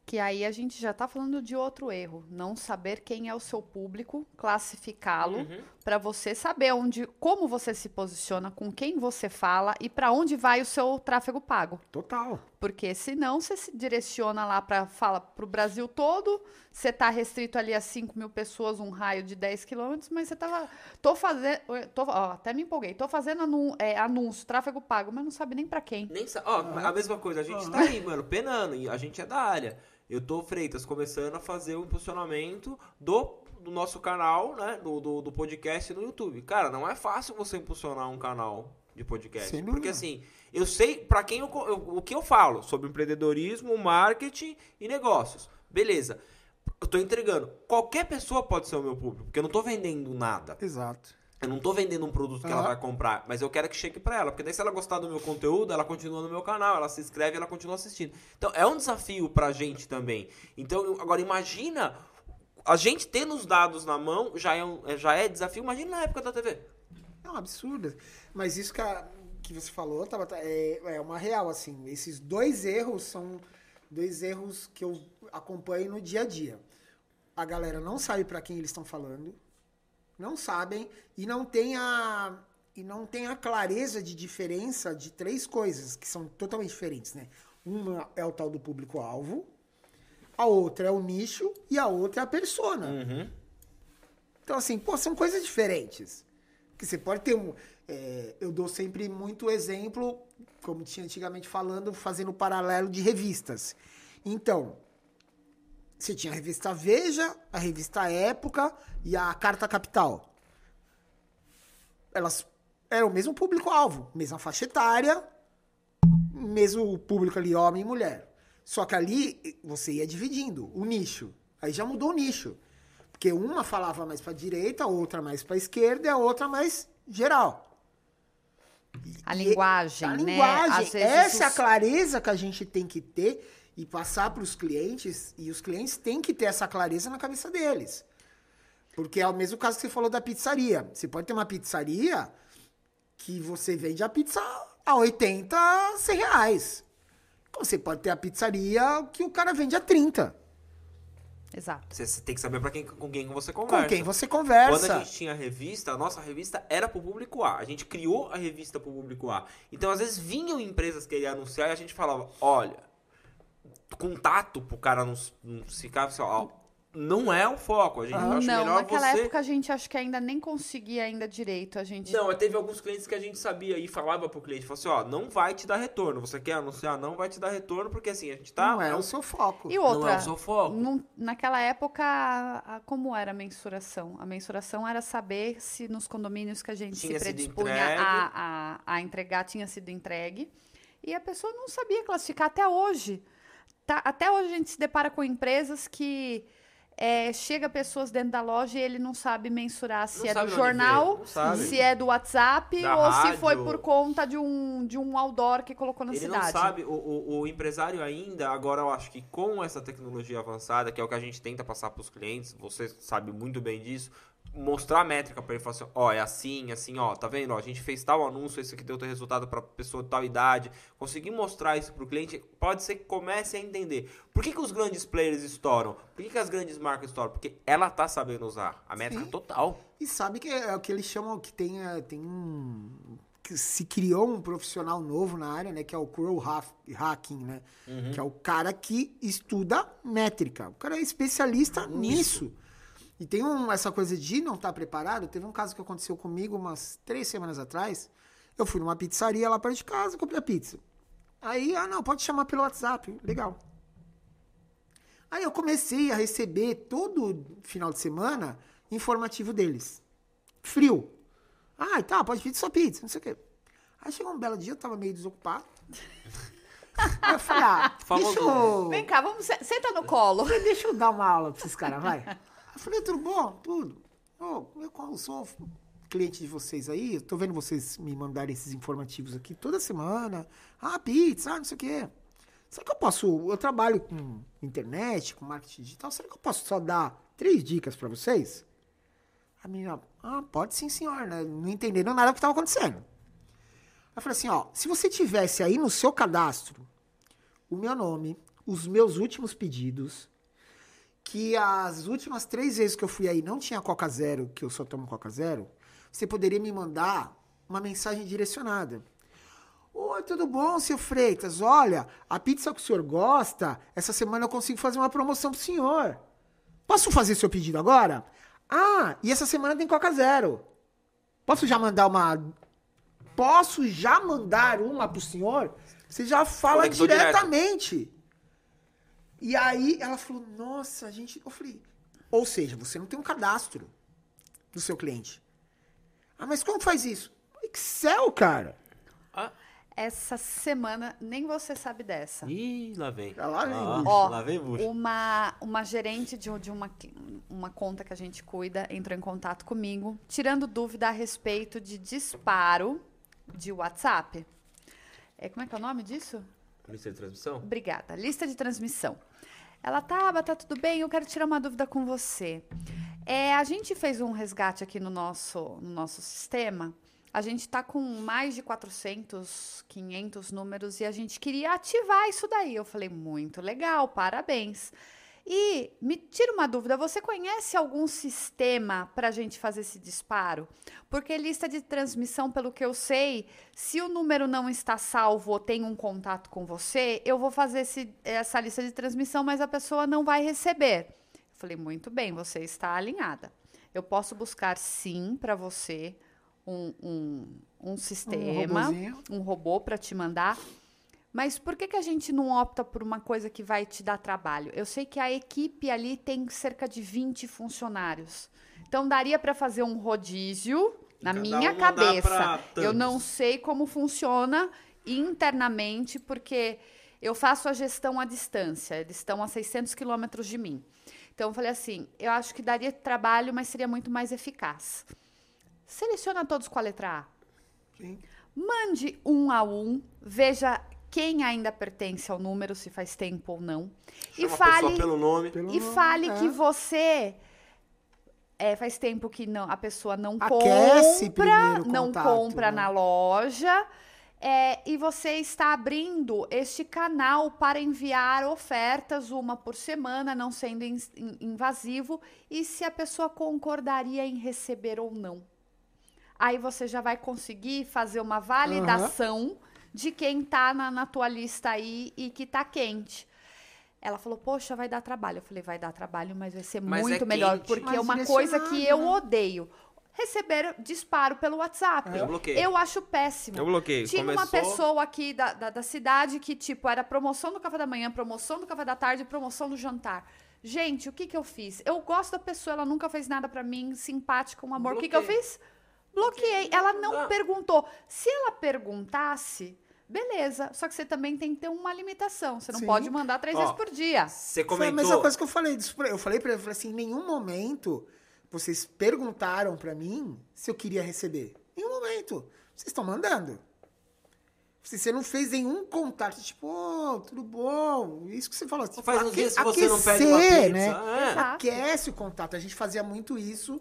Que aí a gente já tá falando de outro erro. Não saber quem é o seu público, classificá-lo, Uhum. Para você saber onde, como você se posiciona, com quem você fala e para onde vai o seu tráfego pago. Total. Porque senão você se direciona lá para fala para o Brasil todo, você está restrito ali a 5 mil pessoas, um raio de 10 quilômetros, mas você tava. Tô fazendo. Tô, ó, até me empolguei. Tô fazendo anu, é, anúncio, tráfego pago, mas não sabe nem para quem. Nem sa- Ó, a mesma coisa, a gente tá aí, mano, penando, e a gente é da área. Eu tô, Freitas, começando a fazer o impulsionamento do, do nosso canal, né? Do, do, do podcast no YouTube. Cara, não é fácil você impulsionar um canal de podcast. Sem porque dúvida. assim, eu sei pra quem eu, eu- o que eu falo sobre empreendedorismo, marketing e negócios. Beleza. Eu tô entregando. Qualquer pessoa pode ser o meu público, porque eu não tô vendendo nada. Exato. Eu não tô vendendo um produto que ela Aham. vai comprar, mas eu quero que chegue pra ela, porque daí se ela gostar do meu conteúdo, ela continua no meu canal, ela se inscreve, ela continua assistindo. Então é um desafio pra gente também. Então agora imagina a gente tendo os dados na mão já é, um- já é desafio. Imagina na época da TV. É um absurdo. Mas isso que, a- que você falou, Tabata, é, é uma real, assim. Esses dois erros são dois erros que eu acompanho no dia a dia. A galera não sabe pra quem eles estão falando, não sabem e não tem a e não tem a clareza de diferença de três coisas que são totalmente diferentes, né? Uma é o tal do público-alvo, a outra é o nicho e a outra é a persona. Então, assim, pô, são coisas diferentes. Que você pode ter um. é, eu dou sempre muito exemplo, como tinha antigamente falando, fazendo paralelo de revistas. Então, você tinha a revista Veja, a revista Época e a Carta Capital. Elas eram o mesmo público-alvo, mesma faixa etária, mesmo público ali, homem e mulher. Só que ali você ia dividindo o nicho. Aí já mudou o nicho. Porque uma falava mais para direita, a outra mais para esquerda e a outra mais geral. A E- linguagem, a né? linguagem, essa é a os- clareza que a gente tem que ter e passar para os clientes, e os clientes têm que ter essa clareza na cabeça deles. Porque é o mesmo caso que você falou da pizzaria. Você pode ter uma pizzaria que você vende a pizza a 80, 100 reais. Você pode ter a pizzaria que o cara vende a 30. Exato. Você, tem que saber pra quem, com quem você conversa. Com quem você Quando conversa. a gente tinha a revista, a nossa revista era pro público A. A gente criou a revista pro público A. Então, às vezes, vinham empresas que queriam anunciar e a gente falava, olha, contato pro cara não, não ficar assim, ó, não é o foco. A gente acha não, melhor naquela você... época a gente acho que ainda nem conseguia ainda direito. A gente. Não, teve alguns clientes que a gente sabia e falava pro cliente, falou assim, ó, não vai te dar retorno. Você quer anunciar? Não vai te dar retorno, porque assim, a gente tá... não é o seu foco. E outra, Não é o seu foco. num- naquela época, a- a- como era a mensuração? A mensuração era saber se nos condomínios que a gente Tinha se predispunha a, a, a entregar tinha sido entregue. E a pessoa não sabia classificar até hoje. Tá- até hoje a gente se depara com empresas que é, chega pessoas dentro da loja e ele não sabe mensurar se Não é do jornal, se é do WhatsApp Da ou se rádio. foi por conta de um, de um outdoor que colocou na Ele cidade. não sabe, o, o, o empresário ainda, agora eu acho que com essa tecnologia avançada, que é o que a gente tenta passar para os clientes, você sabe muito bem disso, mostrar a métrica para ele falar assim, ó, é assim, assim, ó, tá vendo? Ó, a gente fez tal anúncio, esse aqui deu teu resultado para pessoa de tal idade. Conseguir mostrar isso pro cliente, pode ser que comece a entender. Por que, que os grandes players estouram? Por que, que as grandes marcas estouram? Porque ela tá sabendo usar a métrica Sim. total. E sabe que é o que eles chamam que tem, é, tem um. Que se criou um profissional novo na área, né? Que é o Crow Hack- Hacking, né? Que é o cara que estuda métrica. O cara é especialista nisso. E tem um, essa coisa de não estar preparado. Teve um caso que aconteceu comigo umas três semanas atrás. Eu fui numa pizzaria lá perto de casa, comprei a pizza. Aí, ah, não, pode chamar pelo WhatsApp. Legal. Aí eu comecei a receber todo final de semana informativo deles. Frio. Ah, tá, pode pedir sua pizza, não sei o quê. Aí chegou um belo dia, eu tava meio desocupado. Aí eu falei, ah, Famoso. deixa eu, Vem cá, vamos, se- senta no colo. deixa eu dar uma aula pra esses caras, vai. Eu falei, tudo bom? Tudo. Ô, eu sou cliente de vocês aí, tô vendo vocês me mandarem esses informativos aqui toda semana. Ah, pizza, ah, não sei o quê. Será que eu posso, eu trabalho com internet, com marketing digital, será que eu posso só dar três dicas pra vocês? A menina, ah, pode sim, senhor, né? Não entendendo nada do que estava acontecendo. Eu falei assim, ó, se você tivesse aí no seu cadastro o meu nome, os meus últimos pedidos, que as últimas três vezes que eu fui aí não tinha Coca Zero, que eu só tomo Coca Zero, você poderia me mandar uma mensagem direcionada. Oi, tudo bom, seu Freitas? Olha, a pizza que o senhor gosta, essa semana eu consigo fazer uma promoção pro senhor. Posso fazer seu pedido agora? Ah, e essa semana tem Coca Zero. Posso já mandar uma. Posso já mandar uma pro senhor? Você já fala Conectou direto. E aí ela falou: Nossa, a gente. Eu falei: Ou seja, você não tem um cadastro do seu cliente. Ah, mas como faz isso? Excel, cara. Ah, Essa semana, nem você sabe dessa. ih, lá vem. Ah, lá vem Ah. Ó, lá vem bucho. Uma, uma gerente de, de uma, uma conta que a gente cuida entrou em contato comigo, tirando dúvida a respeito de disparo de WhatsApp. É, como é que é o nome disso? Lista de transmissão? Obrigada. Lista de transmissão. Ela tá, tá tudo bem, eu quero tirar uma dúvida com você. É, a gente fez um resgate aqui no nosso, no nosso sistema. A gente está com mais de 400, 500 números e a gente queria ativar isso daí. Eu falei, muito legal, parabéns. E me tira uma dúvida, você conhece algum sistema para a gente fazer esse disparo? Porque lista de transmissão, pelo que eu sei, se o número não está salvo ou tem um contato com você, eu vou fazer esse- essa lista de transmissão, mas a pessoa não vai receber. Eu falei, muito bem, você está alinhada. Eu posso buscar sim para você um, um, um sistema, robozinho. um robô para te mandar. Mas por que, que a gente não opta por uma coisa que vai te dar trabalho? Eu sei que a equipe ali tem cerca de 20 funcionários. Então daria para fazer um rodízio na cada minha cabeça. Eu não sei como funciona internamente, porque eu faço a gestão à distância. Eles estão a 600 quilômetros de mim. Então eu falei assim, eu acho que daria trabalho, mas seria muito mais eficaz. Seleciona todos com a letra A. Sim. Mande um a um, veja quem ainda pertence ao número, se faz tempo ou não. e Chama a pessoa fale, pelo nome. Pelo e nome, fale é. que você é, faz tempo que não, a pessoa não Aquece compra, não contato, compra né? na loja. é, e você está abrindo este canal para enviar ofertas, uma por semana, não sendo in- in- invasivo, e se a pessoa concordaria em receber ou não. Aí você já vai conseguir fazer uma validação de quem tá na, na tua lista aí e que tá quente. Ela falou, poxa, vai dar trabalho. Eu falei, vai dar trabalho, mas vai ser Mas muito é melhor. quente. Porque Mas é uma coisa que eu odeio. Receber disparo pelo WhatsApp. Eu bloqueio. Eu acho péssimo. Eu bloqueio. Tinha uma Começou- pessoa aqui da, da, da cidade que, tipo, era promoção do café da manhã, promoção do café da tarde, promoção do jantar. Gente, o que que eu fiz? Eu gosto da pessoa, ela nunca fez nada pra mim, simpática, um amor. O que que eu fiz? Bloqueei. Ela não Ah. perguntou. Se ela perguntasse, beleza. Só que você também tem que ter uma limitação. Você não Sim. pode mandar três Ó, vezes por dia. Você Foi a comentou. mesma coisa que eu falei. Eu falei pra ele, eu falei assim, em nenhum momento vocês perguntaram pra mim se eu queria receber. Em nenhum momento. Vocês estão mandando. Você não fez nenhum contato, tipo, ô, tudo bom? Isso que você falou. Tipo, Faz uns aque- dias que você não pede uma aquecer, pizza. né? É. Aquece o contato. A gente fazia muito isso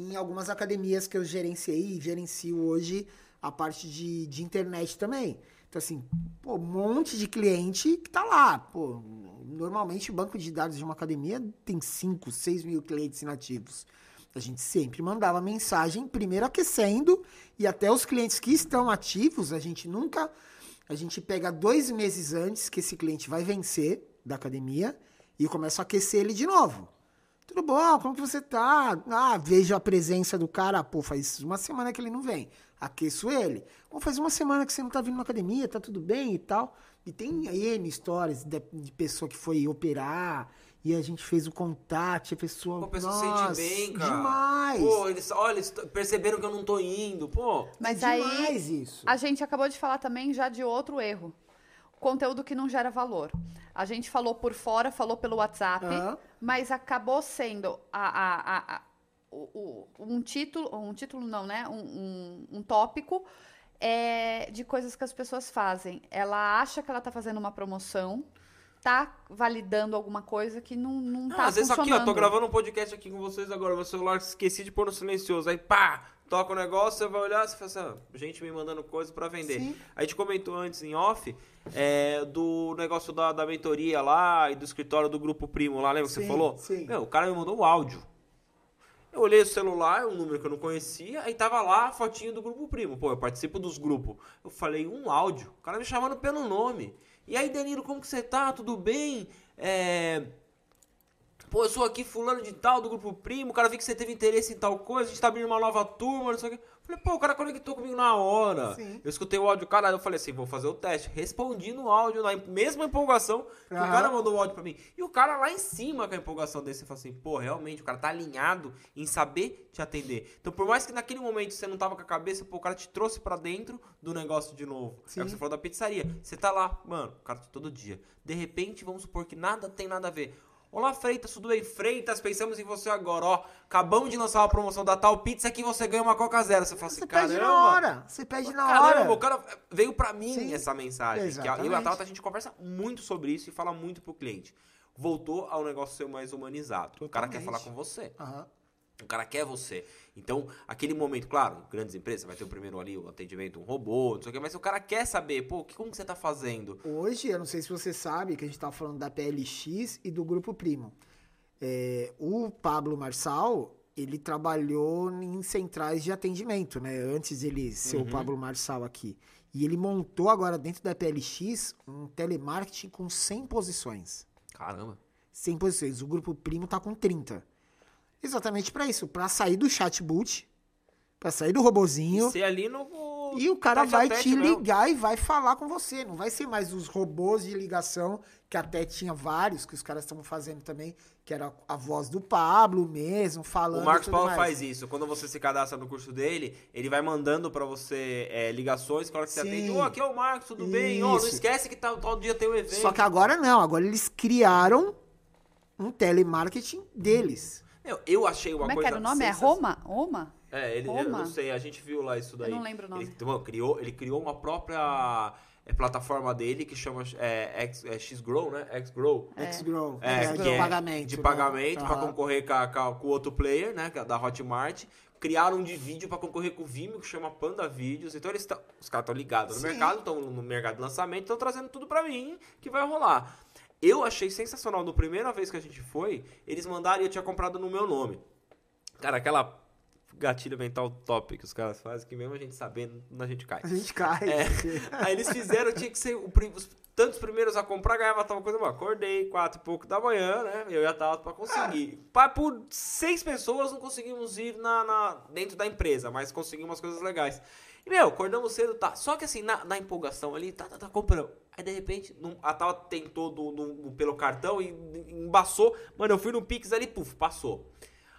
em algumas academias que eu gerenciei e gerencio hoje a parte de, de internet também. Então, assim, pô, um monte de cliente que tá lá. Pô, normalmente o banco de dados de uma academia tem 5, 6 mil clientes inativos. A gente sempre mandava mensagem, primeiro aquecendo, e até os clientes que estão ativos, a gente nunca. A gente pega dois meses antes que esse cliente vai vencer da academia e eu começo a aquecer ele de novo. Tudo bom? Como que você tá? Ah, vejo a presença do cara. Pô, faz uma semana que ele não vem. Aqueço ele. Pô, faz uma semana que você não tá vindo na academia, tá tudo bem e tal. E tem N histórias de, de pessoa que foi operar e a gente fez o contato, a pessoa. Pô, a pessoa se nossa, sente bem, cara. Demais. Pô, eles, olha, eles perceberam que eu não tô indo. Pô, Mas demais aí, isso. a gente acabou de falar também já de outro erro. Conteúdo que não gera valor. A gente falou por fora, falou pelo WhatsApp, Aham. mas acabou sendo a, a- a- a- o- o- um título, um título não, né? Um, um- um tópico é, de coisas que as pessoas fazem. Ela acha que ela tá fazendo uma promoção, tá validando alguma coisa que não, não Ah, tá às vezes aqui, ó, tô gravando um podcast aqui com vocês agora, meu celular esqueci de pôr no silencioso. Aí, pá, toca o negócio, você vai olhar, você fala assim, ah, gente me mandando coisa pra vender. Sim. A gente comentou antes em off é, do negócio da, da mentoria lá e do escritório do Grupo Primo lá, lembra que você Sim, falou? sim. Meu, o cara me mandou um áudio. Eu olhei o celular, um número que eu não conhecia, aí tava lá a fotinho do Grupo Primo. Pô, eu participo dos grupos. Eu falei, um áudio. O cara me chamando pelo nome. E aí, Danilo, como que você tá? Tudo bem? É... Pô, eu sou aqui fulano de tal, do Grupo Primo, o cara viu que você teve interesse em tal coisa, a gente tá abrindo uma nova turma, não sei o quê. Falei, pô, o cara conectou comigo na hora. Sim. Eu escutei o áudio, cara, eu falei assim, vou fazer o teste. Respondi no áudio, na mesma empolgação que o Aham. cara mandou o áudio pra mim. E o cara lá em cima com a empolgação desse, falou assim, pô, realmente, o cara tá alinhado em saber te atender. Então, por mais que naquele momento você não tava com a cabeça, pô, o cara te trouxe pra dentro do negócio de novo. É o Sim. que você falou da pizzaria. Você tá lá, mano, o cara tá todo dia. De repente, vamos supor que nada tem nada a ver. Olá, Freitas, tudo bem? Freitas, pensamos em você agora, ó. Acabamos de lançar uma promoção da tal pizza que você ganha uma Coca Zero. Você fala assim, Você caramba. pede na hora. Você pede na Caramba, hora. o cara veio pra mim Sim. essa mensagem. Que eu e a Exatamente. Tata, a gente conversa muito sobre isso e fala muito pro cliente. Voltou ao negócio ser mais humanizado. O cara quer Totalmente. falar com você. Aham. O cara quer você. Então, aquele momento, claro, grandes empresas, vai ter o primeiro ali, o atendimento, um robô, não sei o que, mas o cara quer saber, pô, que- como que você tá fazendo? Hoje, eu não sei se você sabe, que a gente tá falando da PLX e do Grupo Primo. É, o Pablo Marçal, ele trabalhou em centrais de atendimento, né? Antes ele ser Uhum. o Pablo Marçal aqui. E ele montou agora dentro da PLX um telemarketing com 100 posições. Caramba. 100 posições. O Grupo Primo tá com 30. Exatamente para isso, para sair do chatbot, para sair do robozinho. Ser ali no. E o cara vai te mesmo. ligar e vai falar com você. Não vai ser mais os robôs de ligação, que até tinha vários, que os caras estavam fazendo também, que era a voz do Pablo mesmo, falando. O Marcos e Paulo mais. faz isso. Quando você se cadastra no curso dele, ele vai mandando pra você é, ligações, que hora que você Sim. atende, ô, aqui é o Marcos, tudo bem? Ô, não Isso. esquece que tal, tal dia tem o evento. Só que agora não, agora eles criaram um telemarketing deles. Meu, eu achei uma Como é que coisa era o nome? É. Roma? Roma? É, ele, eu Roma? não sei, a gente viu lá isso daí. não lembro o nome. Ele, bom, criou, ele criou uma própria é, plataforma dele que chama é, X, é, Xgrow, né? Xgrow. X-Grow. É, É, que de é pagamento. De né? pagamento pra Aham. concorrer com, o outro player, né? que é Da Hotmart. Criaram um de vídeo pra concorrer com o Vimeo, que chama Panda Vídeos. Então eles tão, os caras estão ligados no mercado, estão no mercado de lançamento, estão trazendo tudo pra mim que vai rolar. Eu achei sensacional. Na primeira vez que a gente foi, eles mandaram e eu tinha comprado no meu nome. Cara, aquela gatilho mental top que os caras fazem, que mesmo a gente sabendo, a gente cai. A gente cai. É. Aí eles fizeram, tinha que ser o, os tantos primeiros a comprar, ganhava tal coisa. Eu acordei quatro e pouco da manhã, né? Eu ia estar pra conseguir. Pá, por seis pessoas não conseguimos ir na, na- dentro da empresa, mas conseguimos umas coisas legais. E, meu, acordamos cedo, tá. Só que assim, na, na empolgação ali, tá, tá, tá comprando. Aí, de repente, não- a tal tentou do, do- pelo cartão e embaçou. Mano, eu fui no Pix ali, puf, passou.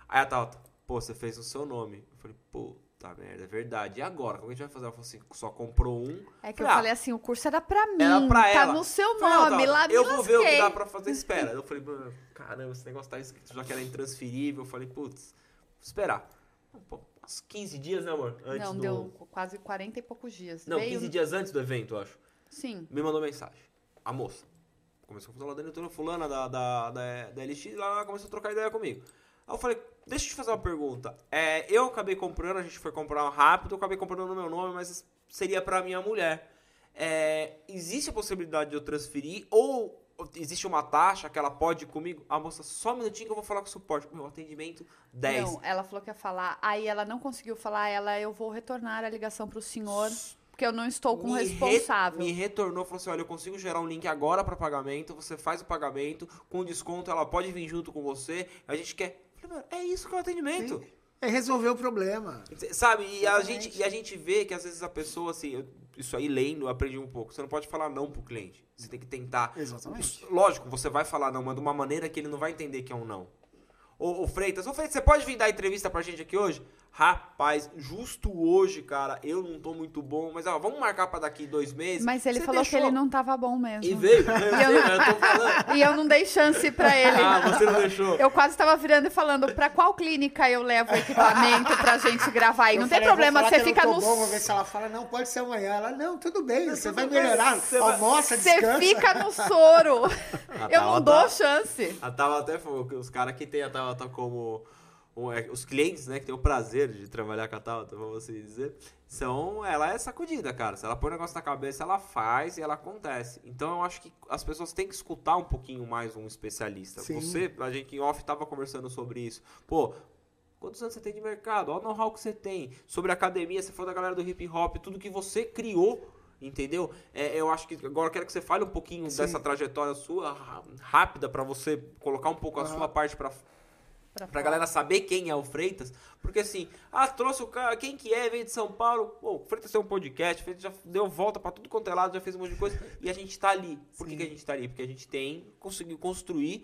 Aí a Tata, pô, você fez o seu nome. Eu falei, puta merda, é verdade. E agora? Como a gente vai fazer? Ela falou assim, só comprou um. É que eu Falei, ah, falei assim, o curso era pra mim. era pra tá ela. no seu Falei, nome, tá, lá Eu vou ver o que lasquei. dá pra fazer, espera. Eu falei, mano, caramba, esse negócio tá escrito já que era intransferível. Eu falei, putz, vou esperar. Pô, uns 15 dias, né, amor? Antes Não, do... deu quase 40 e poucos dias. Não, Veio... 15 dias antes do evento, eu acho. Sim. Me mandou mensagem. A moça. Começou a falar da doutora fulana da, da, da, da LX e lá ela começou a trocar ideia comigo. Aí eu falei, deixa eu te fazer uma pergunta. É, eu acabei comprando, a gente foi comprar rápido, eu acabei comprando no meu nome, mas seria pra minha mulher. É, existe a possibilidade de eu transferir ou existe uma taxa que ela pode ir comigo? A moça, só um minutinho que eu vou falar com o suporte. Meu atendimento, 10. Não, ela falou que ia falar. Aí ela não conseguiu falar. Ela, eu vou retornar a ligação pro senhor, porque eu não estou com o me responsável. Re, me retornou, falou assim: olha, eu consigo gerar um link agora para pagamento, você faz o pagamento, com desconto, ela pode vir junto com você, a gente quer. Eu falei, "Mano, é isso que é o atendimento. É resolver o problema. Sabe? E a, gente, e a gente vê que às vezes a pessoa, assim, eu- isso aí lendo, eu aprendi um pouco. Você não pode falar não pro cliente. Você tem que tentar. Exatamente. Lógico, você vai falar não, mas de uma maneira que ele não vai entender que é um não. Ô, ô Freitas, ô Freitas, você pode vir dar entrevista pra gente aqui hoje? Rapaz, justo hoje, cara, eu não tô muito bom, mas ó, vamos marcar pra daqui dois meses. Mas ele Você falou deixou- que ele não tava bom mesmo. E veio, eu sei, mas eu tô falando. E eu não dei chance pra ele. Ah, você não deixou. Eu quase tava virando e falando pra qual clínica eu levo o equipamento pra gente gravar. E não Eu tem falei, eu vou problema, falar você eu fica não no. bom, vou ver se ela fala, não, pode ser amanhã. Ela, não, tudo bem, você tudo vai bem, melhorar. você Almoça, Você descansa. fica no soro. Eu não dou chance. A Tabata até falou que os caras que tem a Tabata como, os clientes, né, que tem o prazer de trabalhar com a Tauta, vamos assim dizer, são, ela é sacudida, cara. Se ela põe o negócio na cabeça, ela faz e ela acontece. Então eu acho que as pessoas têm que escutar um pouquinho mais um especialista. Sim. Você, a gente em off tava conversando sobre isso. Pô, quantos anos você tem de mercado? Olha o know-how que você tem. Sobre academia, você falou da galera do hip hop, tudo que você criou. Entendeu? É, eu acho que agora eu quero que você fale um pouquinho Sim. dessa trajetória sua, rápida, pra você colocar um pouco a sua parte pra Pra Pra galera saber quem é o Freitas. Porque assim, ah, trouxe o cara, quem que é, veio de São Paulo. Pô, o Freitas tem um podcast, o Freitas já deu volta pra tudo quanto é lado, já fez um monte de coisa. E a gente tá ali. Por que, que a gente tá ali? Porque a gente tem, conseguiu construir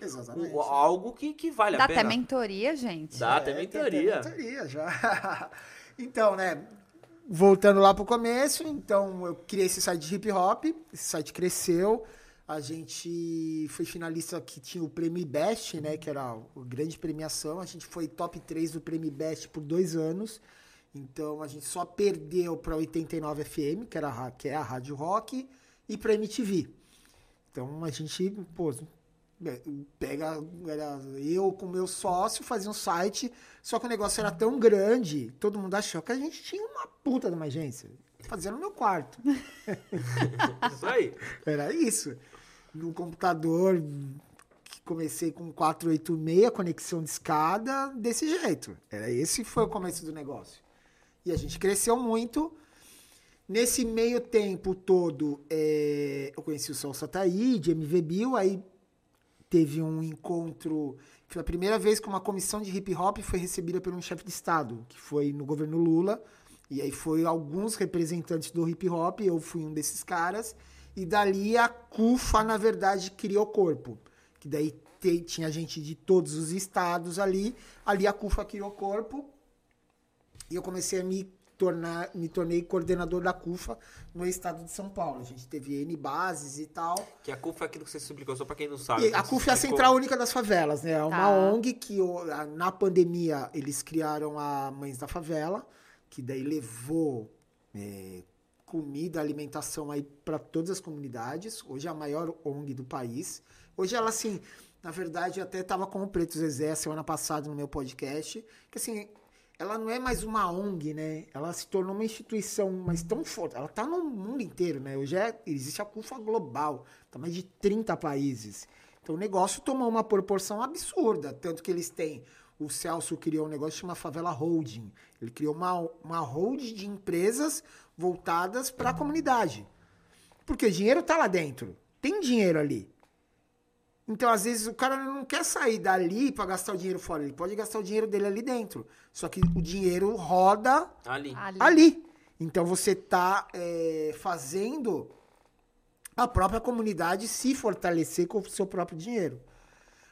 o- algo que, que vale Dá a pena. até mentoria, gente. Dá até É, tem mentoria. até mentoria já. então, né? Voltando lá pro começo, então eu criei esse site de hip hop, esse site cresceu. A gente foi finalista que tinha o Prêmio Best, né? Que era a grande premiação. A gente foi top 3 do Prêmio Best por dois anos. Então a gente só perdeu para 89 FM, que, era, que é a Rádio Rock, e para MTV. Então a gente, pô, é, pega, era eu com meu sócio, fazia um site, só que o negócio era tão grande, todo mundo achou que a gente tinha uma puta de uma agência. Fazia no meu quarto. Isso aí. Era isso. No computador, que comecei com 486, conexão de escada, desse jeito. Era esse foi o começo do negócio. E a gente cresceu muito. Nesse meio tempo todo, é, eu conheci o Sol Sataí, de MV Bill, aí teve um encontro. Foi a primeira vez que uma comissão de hip hop foi recebida por um chefe de Estado, que foi no governo Lula. E aí foi alguns representantes do hip hop, eu fui um desses caras. E dali a CUFA, na verdade, criou corpo. Que daí te- tinha gente de todos os estados ali. Ali a CUFA criou corpo. E eu comecei a me tornar, me tornei coordenador da CUFA no estado de São Paulo. A gente teve N bases e tal. Que a CUF é aquilo que você explicou, só pra quem não sabe. E a Você CUF é a. Central Única das Favelas, né? É uma Tá. ONG que o- a- na pandemia eles criaram a Mães da Favela, que daí levou é, comida, alimentação aí para todas as comunidades. Hoje é a maior ONG do país. Hoje ela, assim, na verdade, até estava com o Preto Zezé semana passada no meu podcast, que assim, ela não é mais uma ONG, né? Ela se tornou uma instituição, mas tão forte. Ela tá no mundo inteiro, né? Hoje é, existe a CUFA global, tá mais de 30 países. Então o negócio tomou uma proporção absurda, tanto que eles têm o Celso criou um negócio que chama Favela Holding. Ele criou uma, uma holding de empresas voltadas para a comunidade. Porque o dinheiro tá lá dentro. Tem dinheiro ali. Então, às vezes, o cara não quer sair dali para gastar o dinheiro fora. Ele pode gastar o dinheiro dele ali dentro. Só que o dinheiro roda Ali. Ali. ali. Então, você tá é, fazendo a própria comunidade se fortalecer com o seu próprio dinheiro.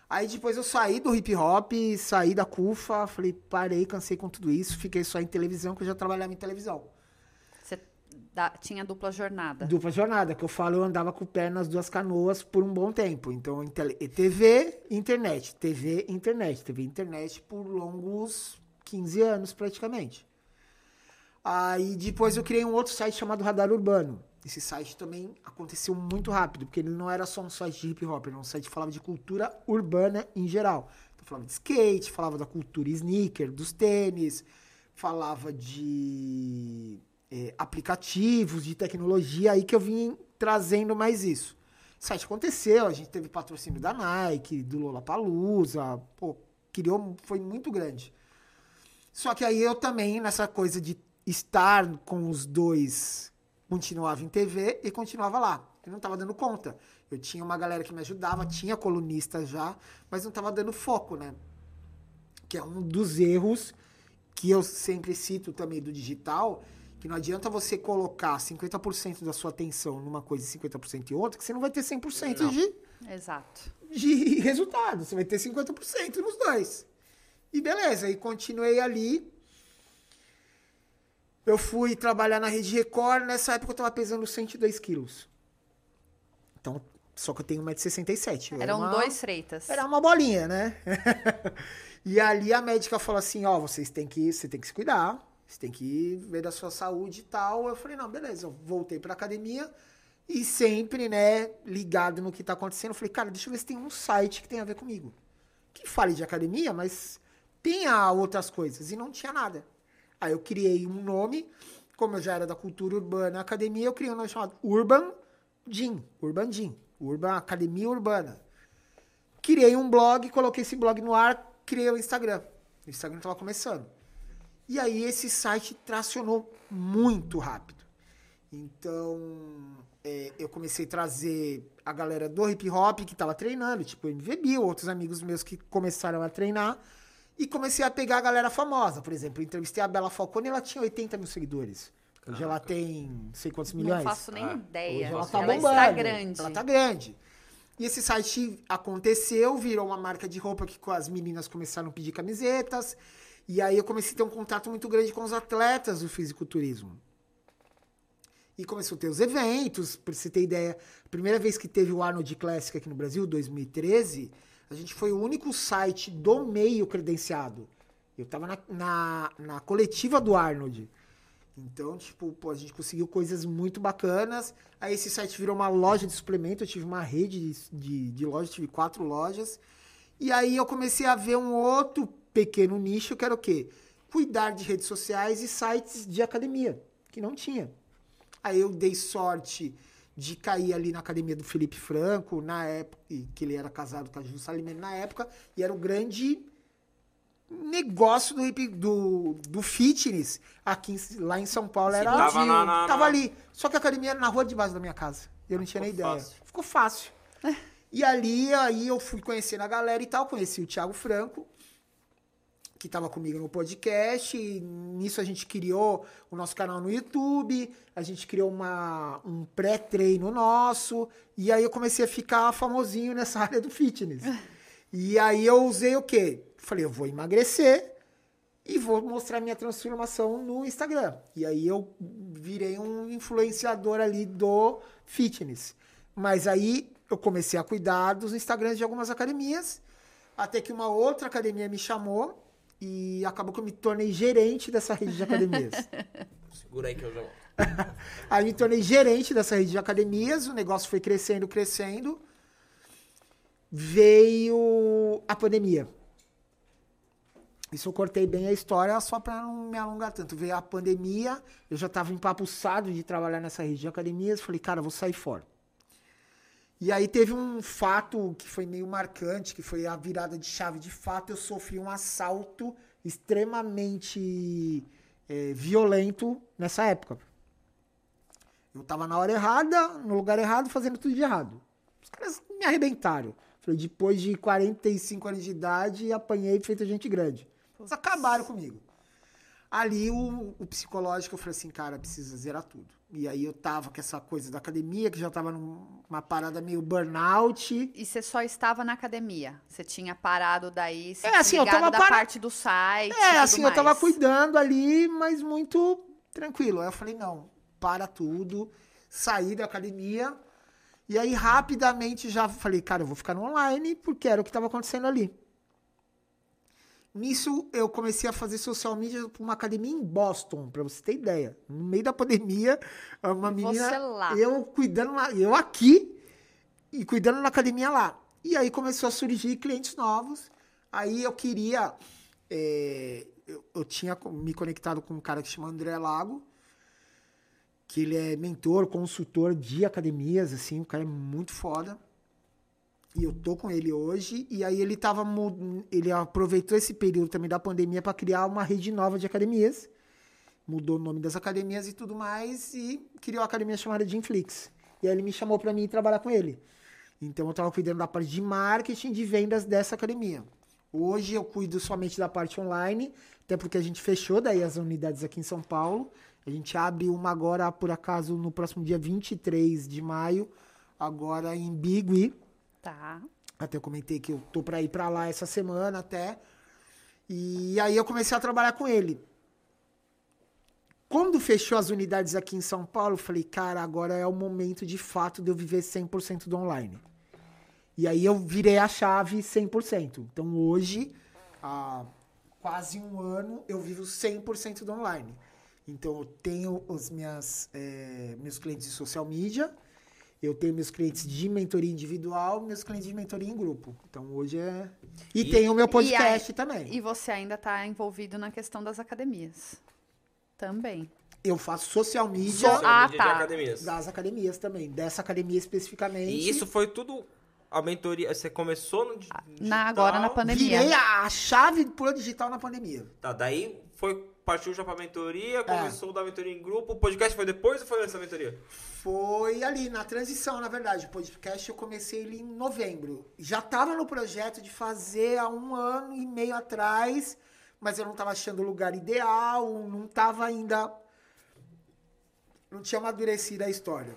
Aí depois eu saí do hip hop, saí da CUFA, falei, parei, cansei com tudo isso, fiquei só em televisão, que eu já trabalhava em televisão. Dá- tinha dupla jornada. Dupla jornada, que eu falo, eu andava com o pé nas duas canoas por um bom tempo. Então, TV internet. TV internet. TV internet por longos 15 anos, praticamente. Aí, depois eu criei um outro site chamado Radar Urbano. Esse site também aconteceu muito rápido, porque ele não era só um site de hip hop, era um site que falava de cultura urbana em geral. Então, falava de skate, falava da cultura sneaker, dos tênis, falava de é, aplicativos, de tecnologia, aí que eu vim trazendo mais isso. O site aconteceu, a gente teve patrocínio da Nike, do Lollapalooza, pô, criou, foi muito grande. Só que aí eu também, nessa coisa de estar com os dois, continuava em TV e continuava lá. Eu não estava dando conta. Eu tinha uma galera que me ajudava, tinha colunista já, mas não estava dando foco, né? Que é um dos erros que eu sempre cito também do digital, que não adianta você colocar 50% da sua atenção numa coisa e 50% em outra, que você não vai ter 100% Não. de, Exato. de resultado. Você vai ter 50% nos dois. E beleza, e continuei ali. Eu fui trabalhar na Rede Record, nessa época eu tava pesando 102 quilos. Então, só que eu tenho 1,67m. Eu era Eram uma- dois freitas. Era uma bolinha, né? e ali a médica falou assim, ó, vocês têm que, você tem que se cuidar, você tem que ver da sua saúde e tal. Eu falei, não, beleza, eu voltei pra academia e sempre, né, ligado no que tá acontecendo. Eu falei, cara, deixa eu ver se tem um site que tem a ver comigo. Que fale de academia, mas tinha outras coisas e não tinha nada. Aí eu criei um nome, como eu já era da cultura urbana academia, eu criei um nome chamado Urban Gym, Urban Gym, Urban Academia Urbana. Criei um blog, coloquei esse blog no ar, criei o Instagram. O Instagram estava começando. E aí esse site tracionou muito rápido. Então, é, eu comecei a trazer a galera do hip hop que estava treinando, tipo MV Bill, outros amigos meus que começaram a treinar. E comecei a pegar a galera famosa. Por exemplo, eu entrevistei a Bela Falcone e ela tinha 80 mil seguidores. Hoje ela tem não sei quantos milhões. Não faço nem Ah, ideia. Hoje ela ela tá está bombando. grande. Ela tá grande. E esse site aconteceu, virou uma marca de roupa que as meninas começaram a pedir camisetas. E aí eu comecei a ter um contato muito grande com os atletas do fisiculturismo. E começou a ter os eventos, pra você ter ideia. A primeira vez que teve o Arnold Classic aqui no Brasil, 2013, a gente foi o único site do meio credenciado. Eu tava na, na, na coletiva do Arnold. Então, tipo, pô, a gente conseguiu coisas muito bacanas. Aí esse site virou uma loja de suplemento. Eu tive uma rede de, de, de lojas, tive quatro lojas. E aí eu comecei a ver um outro pequeno nicho, que era o quê? Cuidar de redes sociais e sites de academia, que não tinha. Aí eu dei sorte de cair ali na academia do Felipe Franco, na época, que ele era casado com a Ju Salimene na época, e era o grande negócio do, do, do fitness aqui lá em São Paulo. Era tava onde- na- na- tava na- ali. Só que a academia era na rua de base da minha casa. Eu não tinha nem ideia. fácil. Ficou fácil. E ali, aí eu fui conhecendo a galera e tal, conheci o Thiago Franco, que estava comigo no podcast. E nisso a gente criou o nosso canal no YouTube, a gente criou uma, um pré-treino nosso, e aí eu comecei a ficar famosinho nessa área do fitness. E aí eu usei o quê? Falei, eu vou emagrecer e vou mostrar minha transformação no Instagram. E aí eu virei um influenciador ali do fitness. Mas aí eu comecei a cuidar dos Instagrams de algumas academias, até que uma outra academia me chamou e acabou que eu me tornei gerente dessa rede de academias. Segura aí que eu já volto. Aí me tornei gerente dessa rede de academias, o negócio foi crescendo, crescendo. Veio a pandemia. Isso eu cortei bem a história só para não me alongar tanto. Veio a pandemia, eu já estava empapuçado de trabalhar nessa rede de academias. Falei, cara, vou sair fora. E aí teve um fato que foi meio marcante, que foi a virada de chave. De fato, eu sofri um assalto extremamente eh, violento nessa época. Eu tava na hora errada, no lugar errado, fazendo tudo de errado. Os caras me arrebentaram. Falei, depois de 45 anos de idade, apanhei feito gente grande. Eles acabaram comigo. Ali o, o psicológico, eu falei assim, cara, precisa zerar tudo. E aí eu tava com essa coisa da academia, que já tava numa parada meio burnout. E você só estava na academia? Você tinha parado daí, se É, assim, eu tava da para- parte do site É, assim, eu tava mais. cuidando ali, mas muito tranquilo. Aí eu falei, não, para tudo, saí da academia. E aí, rapidamente, já falei, cara, eu vou ficar no online, porque era o que estava acontecendo ali. Nisso, eu comecei a fazer social media para uma academia em Boston, para você ter ideia. No meio da pandemia, uma E menina... lá. Eu cuidando lá, eu aqui e cuidando na academia lá. E aí começou a surgir clientes novos. Aí eu queria. é, eu, eu tinha me conectado com um cara que chama André Lago, que ele é mentor, consultor de academias, assim, o cara é muito foda. E eu tô com ele hoje. E aí ele tava. Ele aproveitou esse período também da pandemia para criar uma rede nova de academias. Mudou o nome das academias e tudo mais. E criou a academia chamada de Inflix. E aí ele me chamou para mim trabalhar com ele. Então eu tava cuidando da parte de marketing de vendas dessa academia. Hoje eu cuido somente da parte online, até porque a gente fechou daí as unidades aqui em São Paulo. A gente abre uma agora, por acaso, no próximo dia 23 de maio, agora em Bigui. Tá. Até eu comentei que eu tô para ir para lá essa semana até. E aí eu comecei a trabalhar com ele. Quando fechou as unidades aqui em São Paulo, eu falei, cara, agora é o momento de fato de eu viver 100% do online. E aí eu virei a chave 100%. Então hoje, há quase um ano, eu vivo 100% do online. Então eu tenho os minhas, eh, meus clientes de social media, Eu tenho meus clientes de mentoria individual, meus clientes de mentoria em grupo. Então hoje é. E, E- tem o meu E podcast aí- também. E você ainda está envolvido na questão das academias. Também. Eu faço social media Social Ah, media tá. de academias. das academias também. Dessa academia especificamente. E isso foi tudo a mentoria. Você começou no di- Na, agora na digital. pandemia. Virei a chave pro digital na pandemia. Tá, daí foi, partiu já pra mentoria, começou da mentoria em grupo. O podcast foi depois ou foi antes da mentoria? Foi ali, na transição, na verdade. O podcast eu comecei ele em novembro. Já tava no projeto de fazer há um ano e meio atrás, mas eu não tava achando o lugar ideal, não tava ainda. Não tinha amadurecido a história.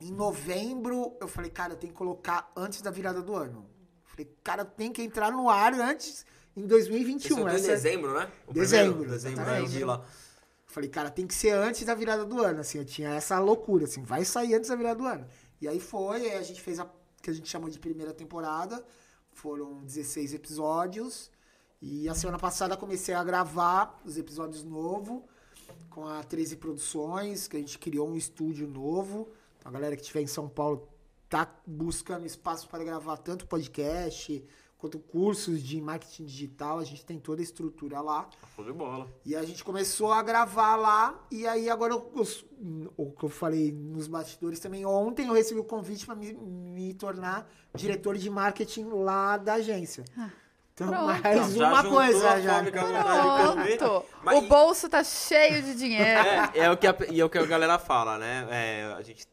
Em novembro, eu falei, cara, eu tenho que colocar antes da virada do ano. Falei, cara, tem que entrar no ar antes, em Você 2021. soltou em Essa dezembro, né? O Dezembro, primeiro? Dezembro, exatamente. eu vi lá. Falei, cara, tem que ser antes da virada do ano, assim, eu tinha essa loucura, assim, vai sair antes da virada do ano. E aí foi, aí a gente fez a que a gente chamou de primeira temporada, foram 16 episódios, e a semana passada comecei a gravar os episódios novos, com a 13 Produções, que a gente criou um estúdio novo, então a galera que estiver em São Paulo tá buscando espaço para gravar tanto podcast, quanto cursos de marketing digital, a gente tem toda a estrutura lá. Show de bola. E a gente começou a gravar lá, e aí agora eu- o que eu falei nos bastidores também, ontem eu recebi o convite para me, me tornar diretor de marketing lá da agência. Então, pronto. mais Já uma coisa já. Pronto. Mas- O bolso tá cheio de dinheiro. É, é o que a, e é o que a galera fala, né? É, a gente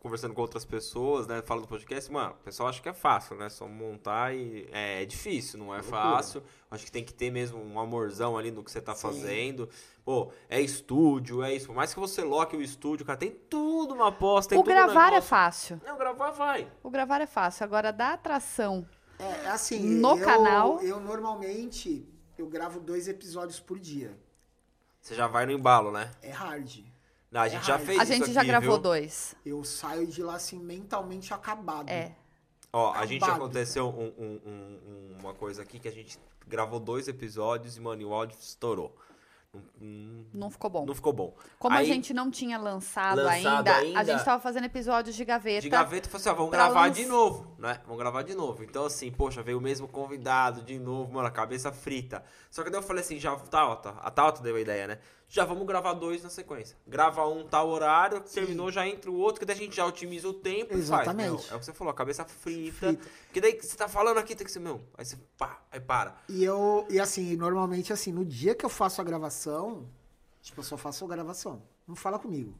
conversando com outras pessoas, né? Fala do podcast, mano, o pessoal acha que é fácil, né? Só montar e. É, é difícil, não é fácil. Acho que tem que ter mesmo um amorzão ali no que você tá fazendo. Pô, é estúdio, é isso. Por mais que você loque o estúdio, cara, tem tudo uma aposta. Tem o tudo um gravar é negócio. fácil. Não, gravar vai. O gravar é fácil. Agora, dá atração. É, assim, No eu, canal. Eu normalmente, eu gravo dois episódios por dia. Você já vai no embalo, né? É hard. Não, a gente já hard. fez A isso gente já aqui, gravou viu? dois. Eu saio de lá, assim, mentalmente acabado. É. Ó, a gente Acabado. aconteceu um- um- um- uma coisa aqui que a gente gravou dois episódios e, mano, o áudio estourou. Não, não- ficou bom. não ficou bom. Como a Aí, gente não tinha lançado, Lançado ainda, ainda. a gente tava fazendo episódios de gaveta. De gaveta, falou assim, ó, vamos gravar lanç- de novo, né? Vamos gravar de novo. Então, assim, poxa, veio o mesmo convidado de novo, mano, a cabeça frita. Só que daí eu falei assim, já, tá, tá, a Tauta deu a ideia, né? Já vamos gravar dois na sequência. Grava um tal horário, terminou, já entra o outro, que daí a gente já otimiza o tempo e faz. Exatamente. Meu, é o que você falou, cabeça frita. Frita. Que daí você tá falando aqui, tem que ser, meu, aí você, pá, aí para. E eu, e assim, normalmente assim, no dia que eu faço a gravação, tipo, eu só faço a gravação. Não fala comigo.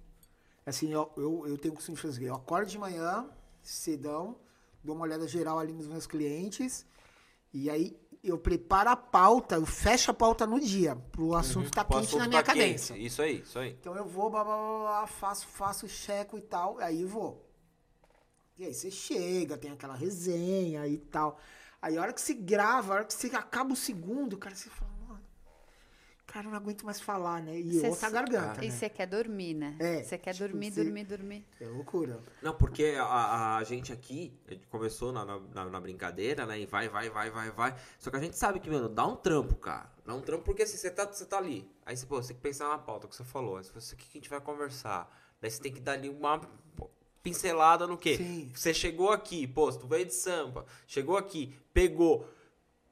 Assim, eu, eu, eu tenho o costume de fazer. Eu acordo de manhã, cedão, dou uma olhada geral ali nos meus clientes, e aí eu preparo a pauta, eu fecho a pauta no dia, pro assunto tá O quente na minha tá quente. cadência. Isso aí, isso aí. Então eu vou, blá, blá, blá, blá, faço, faço, checo e tal, aí vou. E aí você chega, tem aquela resenha e tal. Aí a hora que você grava, a hora que você acaba o segundo, cara, você fala, cara, eu não aguento mais falar, né? E Cê- outra garganta, E né? você quer dormir, né? É, Você quer tipo, dormir, cê- dormir, dormir. É loucura. Não, porque a, a- gente aqui, a gente começou na, na, na brincadeira, né? E vai, vai, vai, vai, vai. Só que a gente sabe que, mano, dá um trampo, cara. Dá um trampo porque assim, você tá, você tá ali. Aí você, pô, você tem que pensar na pauta que você falou. Aí você, o que que a gente vai conversar? Daí você tem que dar ali uma pincelada no quê? Sim. Você chegou aqui, pô, tu veio de Sampa, chegou aqui, pegou.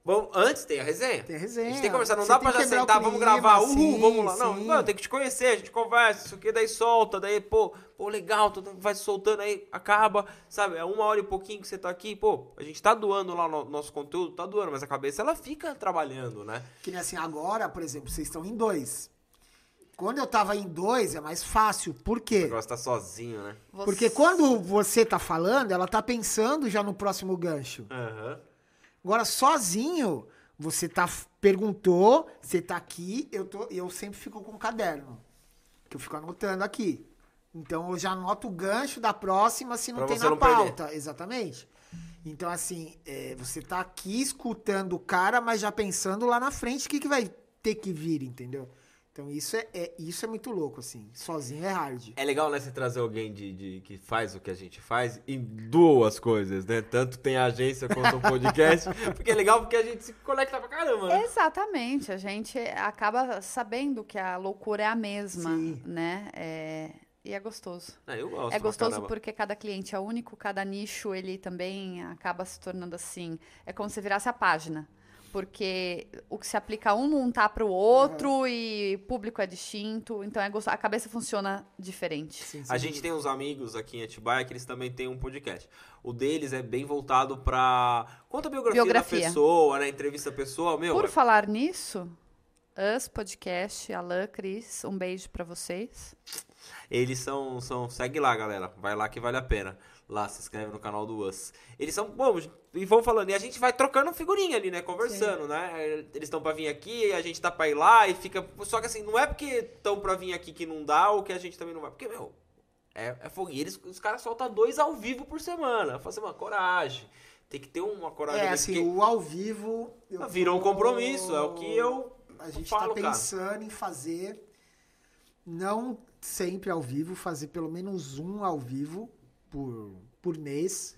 Vamos, antes tem a resenha. Tem a A resenha. gente tem que conversar, não Você dá pra já sentar, vamos gravar, uhul, sim, vamos lá. Não, mano, tem que te conhecer, a gente conversa, isso aqui, daí solta, daí, pô, pô, legal, tudo vai soltando aí, acaba, sabe? É uma hora e pouquinho que você tá aqui, pô, a gente tá doando lá no nosso conteúdo, tá doando, mas a cabeça ela fica trabalhando, né? Que nem assim, agora, por exemplo, vocês estão em dois. Quando eu tava em dois, é mais fácil. Por quê? Agora você tá sozinho, né? Você- Porque quando você tá falando, ela tá pensando já no próximo gancho. Aham. Agora, sozinho, você tá perguntou, você tá aqui, eu tô, eu sempre fico com um caderno, que eu fico anotando aqui. Então eu já anoto o gancho da próxima se não Pra tem na não perder. pauta, exatamente. Então assim, é, você tá aqui escutando o cara, mas já pensando lá na frente o que, que vai ter que vir, entendeu? Então isso é, é- isso é muito louco assim. Sozinho é hard. É legal, né, você trazer alguém de, de- que faz o que a gente faz em duas coisas, né? Tanto tem a agência quanto o podcast. porque é legal porque a gente se conecta pra caramba, né? Exatamente, a gente acaba sabendo que a loucura é a mesma, Sim. né? É, E é gostoso. Ah, eu gosto. É gostoso porque cada cliente é único, cada nicho ele também acaba se tornando assim. É como se virasse a página. Porque o que se aplica a um não tá para o outro e público é distinto. Então é gostoso. a cabeça funciona diferente. Sim, A sim. gente tem uns amigos aqui em Atibaia que eles também têm um podcast. O deles é bem voltado pra. Conta a biografia, Biografia. da pessoa, né? Entrevista a pessoa. Meu, Por é- falar nisso, Us Podcast, Alain, Cris, um beijo para vocês. eles são, são. Segue lá, galera. Vai lá que vale a pena. Lá, se inscreve no canal do Us. Eles são. Bom, e vão falando. E a gente vai trocando figurinha ali, né? Conversando, né? Eles estão pra vir aqui, a gente tá pra ir lá e fica. Só que assim, não é porque estão pra vir aqui que não dá ou que a gente também não vai. Porque, meu. É, é fogo. E eles, os caras soltam dois ao vivo por semana. Eu falo assim, mano, coragem. Tem que ter uma coragem. É, assim, que- o ao vivo. eu Virou um tô- compromisso, é o que eu A gente falo, tá cara. pensando em fazer, não sempre ao vivo, fazer pelo menos um ao vivo por, por mês,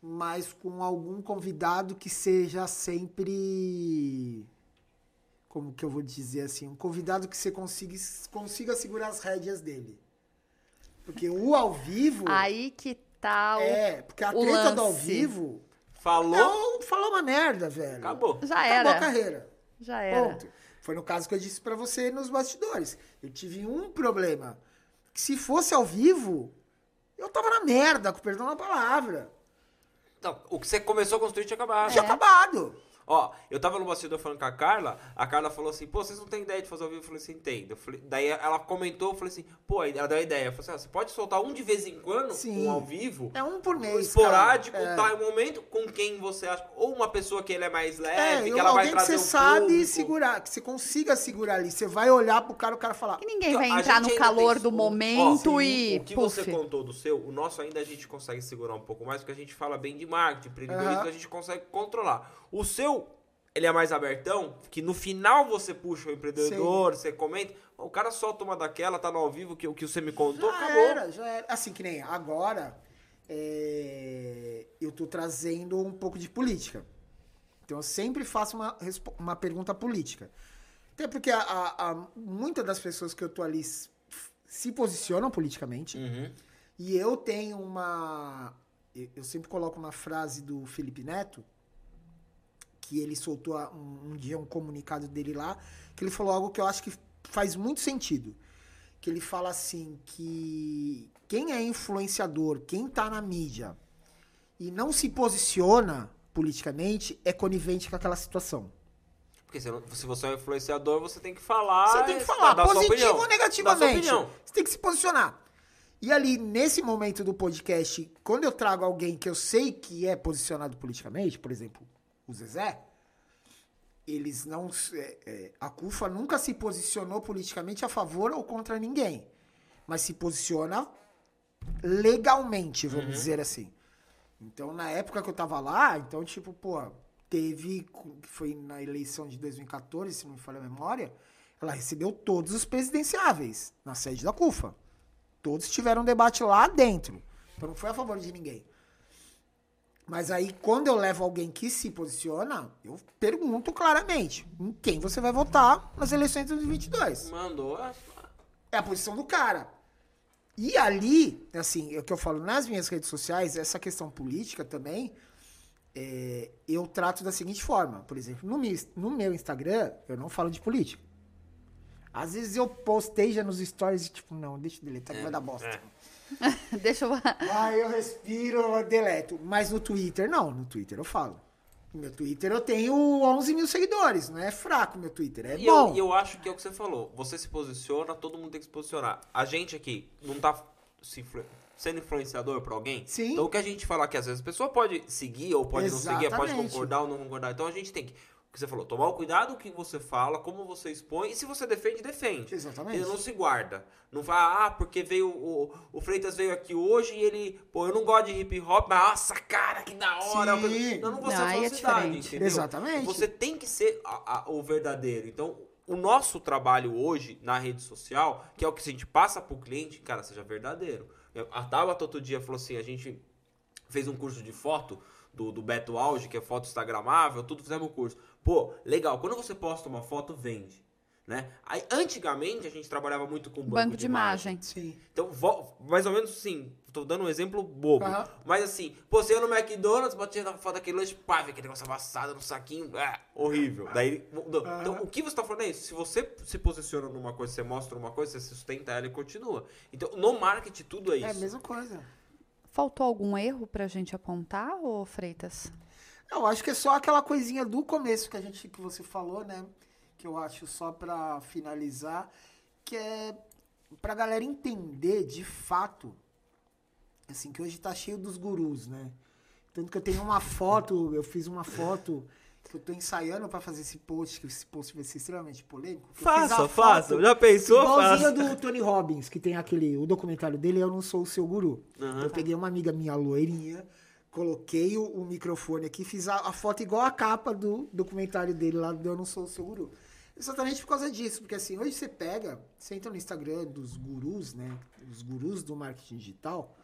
mas com algum convidado que seja sempre. Como que eu vou dizer assim? Um convidado que você consiga, consiga segurar as rédeas dele. Porque o ao vivo. Aí que tá o. é, porque a treta do ao lance. vivo. Falou, Não, falou uma merda, velho. acabou. Já Acabou a era. carreira. Já era. Ponto. Foi no caso que eu disse pra você nos bastidores. Eu tive um problema. Que se fosse ao vivo, eu tava na merda, com perdão da palavra. Não, o que você começou a construir tinha acabado. Tinha acabado. Ó, eu tava no bastidor falando com a Carla, a Carla falou assim, pô, vocês não têm ideia de fazer ao vivo? Eu falei assim, entendo. Eu falei- daí ela comentou, eu falei assim, pô, ela deu a ideia. Eu falei assim, ah, você pode soltar um de vez em quando, Sim. um ao vivo, É um por mês. esporádico, cara. tá, em um momento, com quem você acha, ou uma pessoa que ele é mais É, leve, é que ela vai alguém que trazer você um sabe público. segurar, que você consiga segurar ali. Você vai olhar pro cara, o cara falar. E ninguém vai A entrar no calor tem- do momento ó, e. O que puf. você contou do seu, o nosso ainda a gente consegue segurar um pouco mais, porque a gente fala bem de marketing, empreendedorismo, Aham. a gente consegue controlar. O seu, ele é mais abertão, que no final você puxa o empreendedor, você comenta, o cara solta uma daquela, tá no ao vivo, que o que você me contou, Já acabou. era, já era. Assim que nem agora, é, eu tô trazendo um pouco de política. Então eu sempre faço uma, uma pergunta política. Até porque a, a- a- muitas das pessoas que eu tô ali se posicionam politicamente. Uhum. E eu tenho uma. Eu sempre coloco uma frase do Felipe Neto, que ele soltou um, um dia um comunicado dele lá, que ele falou algo que eu acho que faz muito sentido. Que ele fala assim: que quem é influenciador, quem tá na mídia e não se posiciona politicamente é conivente com aquela situação. Porque se, você é um influenciador, você tem que falar. Você tem que falar, positivo ou negativamente. Você tem que se posicionar. E ali, nesse momento do podcast, quando eu trago alguém que eu sei que é posicionado politicamente, por exemplo, o Zezé, eles não. é, é, a CUFA nunca se posicionou politicamente a favor ou contra ninguém. Mas se posiciona legalmente, vamos dizer assim. Então, na época que eu tava lá, então, tipo, pô, teve, foi na eleição de 2014, se não me falha a memória, ela recebeu todos os presidenciáveis na sede da CUFA. Todos tiveram debate lá dentro. Então não foi a favor de ninguém. Mas aí, quando eu levo alguém que se posiciona, eu pergunto claramente em quem você vai votar nas eleições de 2022 Mandou. é, é a posição do cara. E ali, assim, é o que eu falo nas minhas redes sociais, essa questão política também, é, eu trato da seguinte forma. Por exemplo, no meu, no meu Instagram, eu não falo de política. Às vezes eu postei já nos stories e tipo, não, deixa eu deletar que vai dar bosta. é. Deixa eu. Aí eu respiro, eu deleto. Mas no Twitter, não. No Twitter eu falo. No meu Twitter eu tenho 11 mil seguidores. Não é fraco meu Twitter, é E bom. eu, e eu acho que é o que você falou. Você se posiciona, todo mundo tem que se posicionar. A gente aqui não tá se influ- sendo influenciador pra alguém. Sim. Então o que a gente fala que às vezes a pessoa pode seguir ou pode não seguir, pode Exatamente. concordar ou não concordar. Então a gente tem que, que você falou, tomar o cuidado com o que você fala, como você expõe. E se você defende, defende. Exatamente. Ele não se guarda. Não fala, ah, porque veio o, o Freitas veio aqui hoje e ele, pô, eu não gosto de hip hop, mas nossa, cara, que da hora. Sim. Não, não vou Não, é falsidade, diferente. entendeu? Exatamente. Você tem que ser a- a- o verdadeiro. Então, o nosso trabalho hoje na rede social, que é o que a gente passa pro cliente, cara, seja verdadeiro. A Tabata outro dia falou assim, a gente fez um curso de foto do, do Beto Auge, que é foto instagramável, tudo fizemos o curso. Pô, legal, quando você posta uma foto, vende. Né? Aí, antigamente, a gente trabalhava muito com banco, Banco de imagem. Sim. Então, mais ou menos assim, tô dando um exemplo bobo. Aham. Mas assim, pô, você ia no McDonald's, batia na foto daquele lanche, pá, vê aquele negócio amassado no saquinho, ah, horrível. Daí, mudou. Então, o que você tá falando é isso. Se você se posiciona numa coisa, você mostra uma coisa, você sustenta ela e continua. Então, no marketing, tudo é isso. É a mesma coisa. Faltou algum erro pra gente apontar, ô Freitas? Eu acho que é só aquela coisinha do começo que a gente que você falou, né? Que eu acho só pra finalizar, que é pra galera entender de fato, assim, que hoje tá cheio dos gurus, né? Tanto que eu tenho uma foto, eu fiz uma foto que eu tô ensaiando pra fazer esse post, que esse post vai ser extremamente polêmico. eu Faça, faça. Já pensou? Igualzinho Faça. do Tony Robbins, que tem aquele, o documentário dele, Eu Não Sou o Seu Guru. Aham. Eu peguei uma amiga minha loirinha, coloquei o, o microfone aqui, fiz a, a foto igual a capa do documentário dele lá do Eu Não Sou o Seu Guru. Exatamente por causa disso, porque assim, hoje você pega, você entra no Instagram dos gurus, né, os gurus do marketing digital,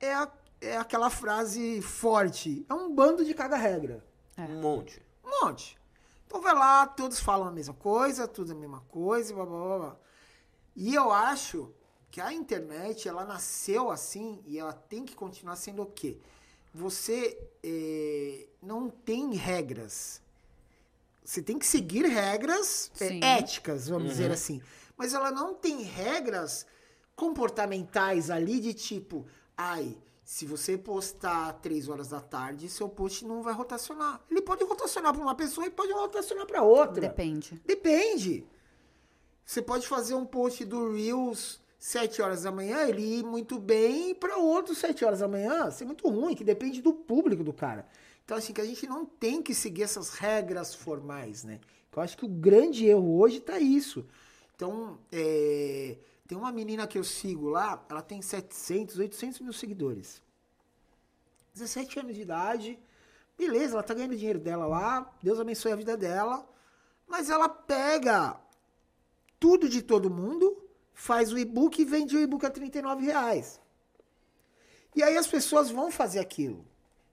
é, a- é aquela frase forte, é um bando de caga-regra. Um monte. Um monte. Então vai lá, todos falam a mesma coisa, tudo a mesma coisa, blá blá blá. blá. E eu acho que a internet, ela nasceu assim e ela tem que continuar sendo o quê? Você eh, não tem regras. Você tem que seguir regras eh, éticas, vamos dizer assim. Mas ela não tem regras comportamentais ali de tipo, ai, se você postar três horas da tarde, seu post não vai rotacionar. Ele pode rotacionar para uma pessoa e pode rotacionar para outra. Depende. Depende. Você pode fazer um post do Reels 7 horas da manhã, ele ir muito bem, para outro 7 horas da manhã ser muito ruim, que depende do público do cara. Então, assim, que a gente não tem que seguir essas regras formais, né? Eu acho que o grande erro hoje tá isso. Então, é, tem uma menina que eu sigo lá, ela tem 700, 800 mil seguidores. 17 anos de idade, beleza, ela tá ganhando dinheiro dela lá, Deus abençoe a vida dela, mas ela pega tudo de todo mundo, faz o e-book e vende o e-book a 39 reais. E aí as pessoas vão fazer aquilo.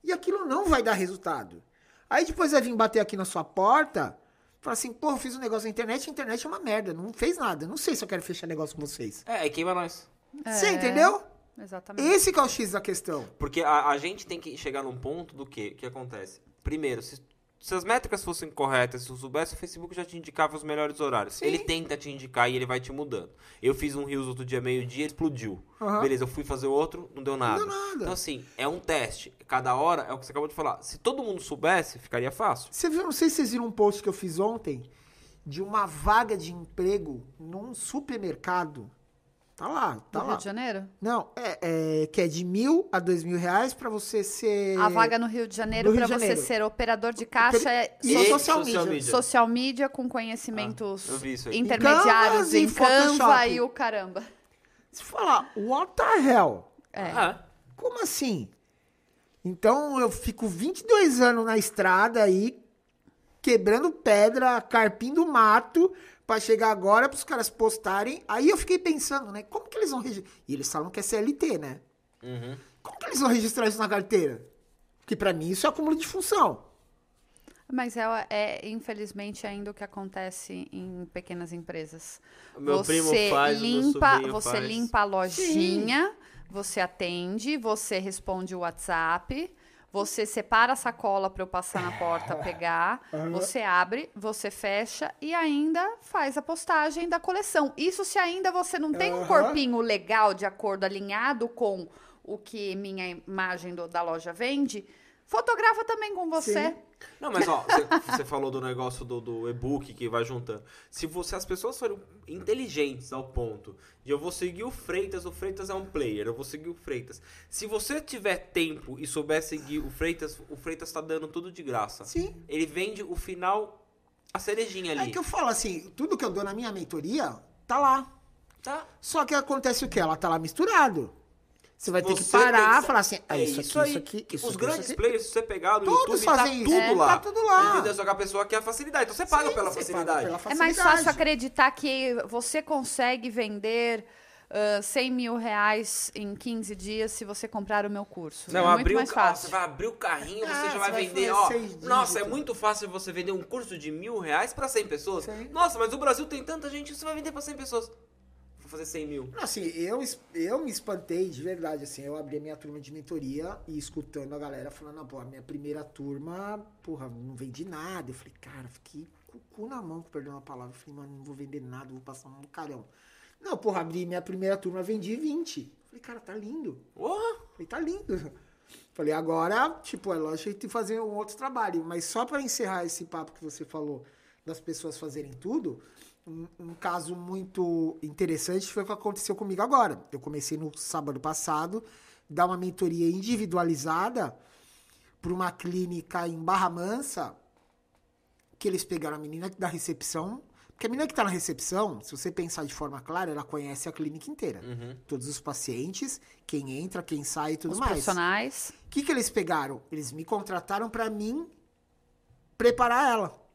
E aquilo não vai dar resultado. Aí depois vai vir bater aqui na sua porta, falar assim, pô, eu fiz um negócio na internet, a internet é uma merda, não fez nada, não sei se eu quero fechar negócio com vocês. É, aí queima nós. Você É, entendeu? Exatamente. Esse que é o X da questão. Porque a, a gente tem que chegar num ponto do que que acontece. Primeiro, se, se as métricas fossem corretas, se eu soubesse, o Facebook já te indicava os melhores horários. Sim. Ele tenta te indicar e ele vai te mudando. Eu fiz um Reels outro dia, meio-dia, explodiu. Aham. Beleza, eu fui fazer outro, não deu nada. deu nada. Então, assim, é um teste. Cada hora é o que você acabou de falar. Se todo mundo soubesse, ficaria fácil. Você viu, não sei se vocês viram um post que eu fiz ontem de uma vaga de emprego num supermercado. Tá lá, tá Do lá. Rio de Janeiro? Não, é, é que é de mil a dois mil reais pra você ser. A vaga no Rio de Janeiro para você ser operador de caixa é E social, social media. media. social media com conhecimentos Ah, intermediários e em Canva e o caramba. Se falar, what the hell? É. Ah, Como assim? Então eu fico 22 anos na estrada aí, quebrando pedra, carpindo mato, pra chegar agora pros caras postarem. Aí eu fiquei pensando, né? Como que eles vão registrar? E eles falam que é CLT, né? uhum. Como que eles vão registrar isso na carteira? Porque pra mim isso é acúmulo de função. Mas é, é, infelizmente ainda o que acontece em pequenas empresas. Meu você primo faz, limpa, você faz. limpa a lojinha, você atende, você responde o WhatsApp, você separa a sacola para eu passar na porta pegar, você abre, você fecha e ainda faz a postagem da coleção. Isso se ainda você não tem um corpinho legal de acordo alinhado com o que minha imagem do- da loja vende, fotografa também com você. Sim. Não, mas ó, você- falou do negócio do, do e-book que vai juntando. Se você, as pessoas forem inteligentes ao ponto de eu vou seguir o Freitas, o Freitas é um player, eu vou seguir o Freitas. Se você tiver tempo e souber seguir o Freitas, o Freitas tá dando tudo de graça. Sim. Ele vende o final, a cerejinha ali. É que eu falo assim, tudo que eu dou na minha mentoria, tá lá. Tá? Só que acontece o quê? Ela tá lá misturado. Você vai ter que parar tem e falar assim, ah, é isso, aqui, aí. isso aqui, isso Os aqui, grandes isso aqui. players, se você pegar no Todos YouTube, tá fazem isso. tudo É, lá. tá tudo lá. Entendeu? Só que a pessoa quer a facilidade. Então você paga Sim, pela você facilidade. paga pela É mais facilidade. fácil acreditar que você consegue vender ah, 100 mil reais em 15 dias se você comprar o meu curso. Não, é muito abrir mais o carro, fácil. você vai abrir o carrinho, você Ah, já você vai vai vender, ó. Nossa, é dígitos. muito fácil você vender um curso de mil reais pra 100 pessoas. Sim. Nossa, mas o Brasil tem tanta gente, você vai vender pra 100 pessoas. Fazer 100 mil. Assim, eu, eu me espantei de verdade, assim, eu abri a minha turma de mentoria e escutando a galera falando, pô, a minha primeira turma, porra, não vendi nada. Eu falei, cara, fiquei com o cu na mão, perdão a palavra. Eu falei, mano, não vou vender nada, vou passar um carão. Não, porra, abri minha primeira turma, vendi 20. Eu Falei, cara, tá lindo. Porra! Falei, tá lindo. Falei, agora, tipo, é lógico que que fazer um outro trabalho. Mas só para encerrar esse papo que você falou das pessoas fazerem tudo, um, um caso muito interessante foi o que aconteceu comigo agora. Eu comecei no sábado passado, dar uma mentoria individualizada para uma clínica em Barra Mansa, que eles pegaram a menina da recepção. Porque a menina que está na recepção, se você pensar de forma clara, ela conhece a clínica inteira. Todos os pacientes, quem entra, quem sai e tudo Os mais. profissionais. O que, que eles pegaram? Eles me contrataram para mim preparar ela.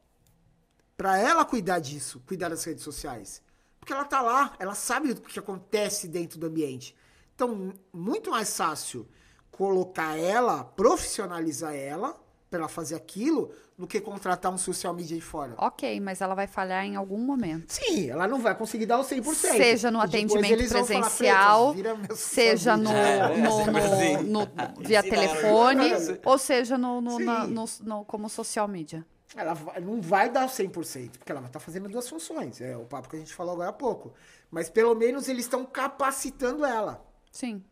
Para ela cuidar disso, cuidar das redes sociais. Porque ela tá lá, ela sabe o que acontece dentro do ambiente. Então, muito mais fácil colocar ela, profissionalizar ela, para ela fazer aquilo, do que contratar um social media de fora. Ok, mas ela vai falhar em algum momento. Sim, ela não vai conseguir dar o 100%. Seja no atendimento falar, presencial, "Freitas, vira meu seja no, media." É, no- no- no- via ela. telefone, ou seja no, no- na- no- no- como social media. Ela não vai dar 100%, porque ela vai estar fazendo duas funções. É o papo que a gente falou agora há pouco. Mas pelo menos eles estão capacitando ela. Sim.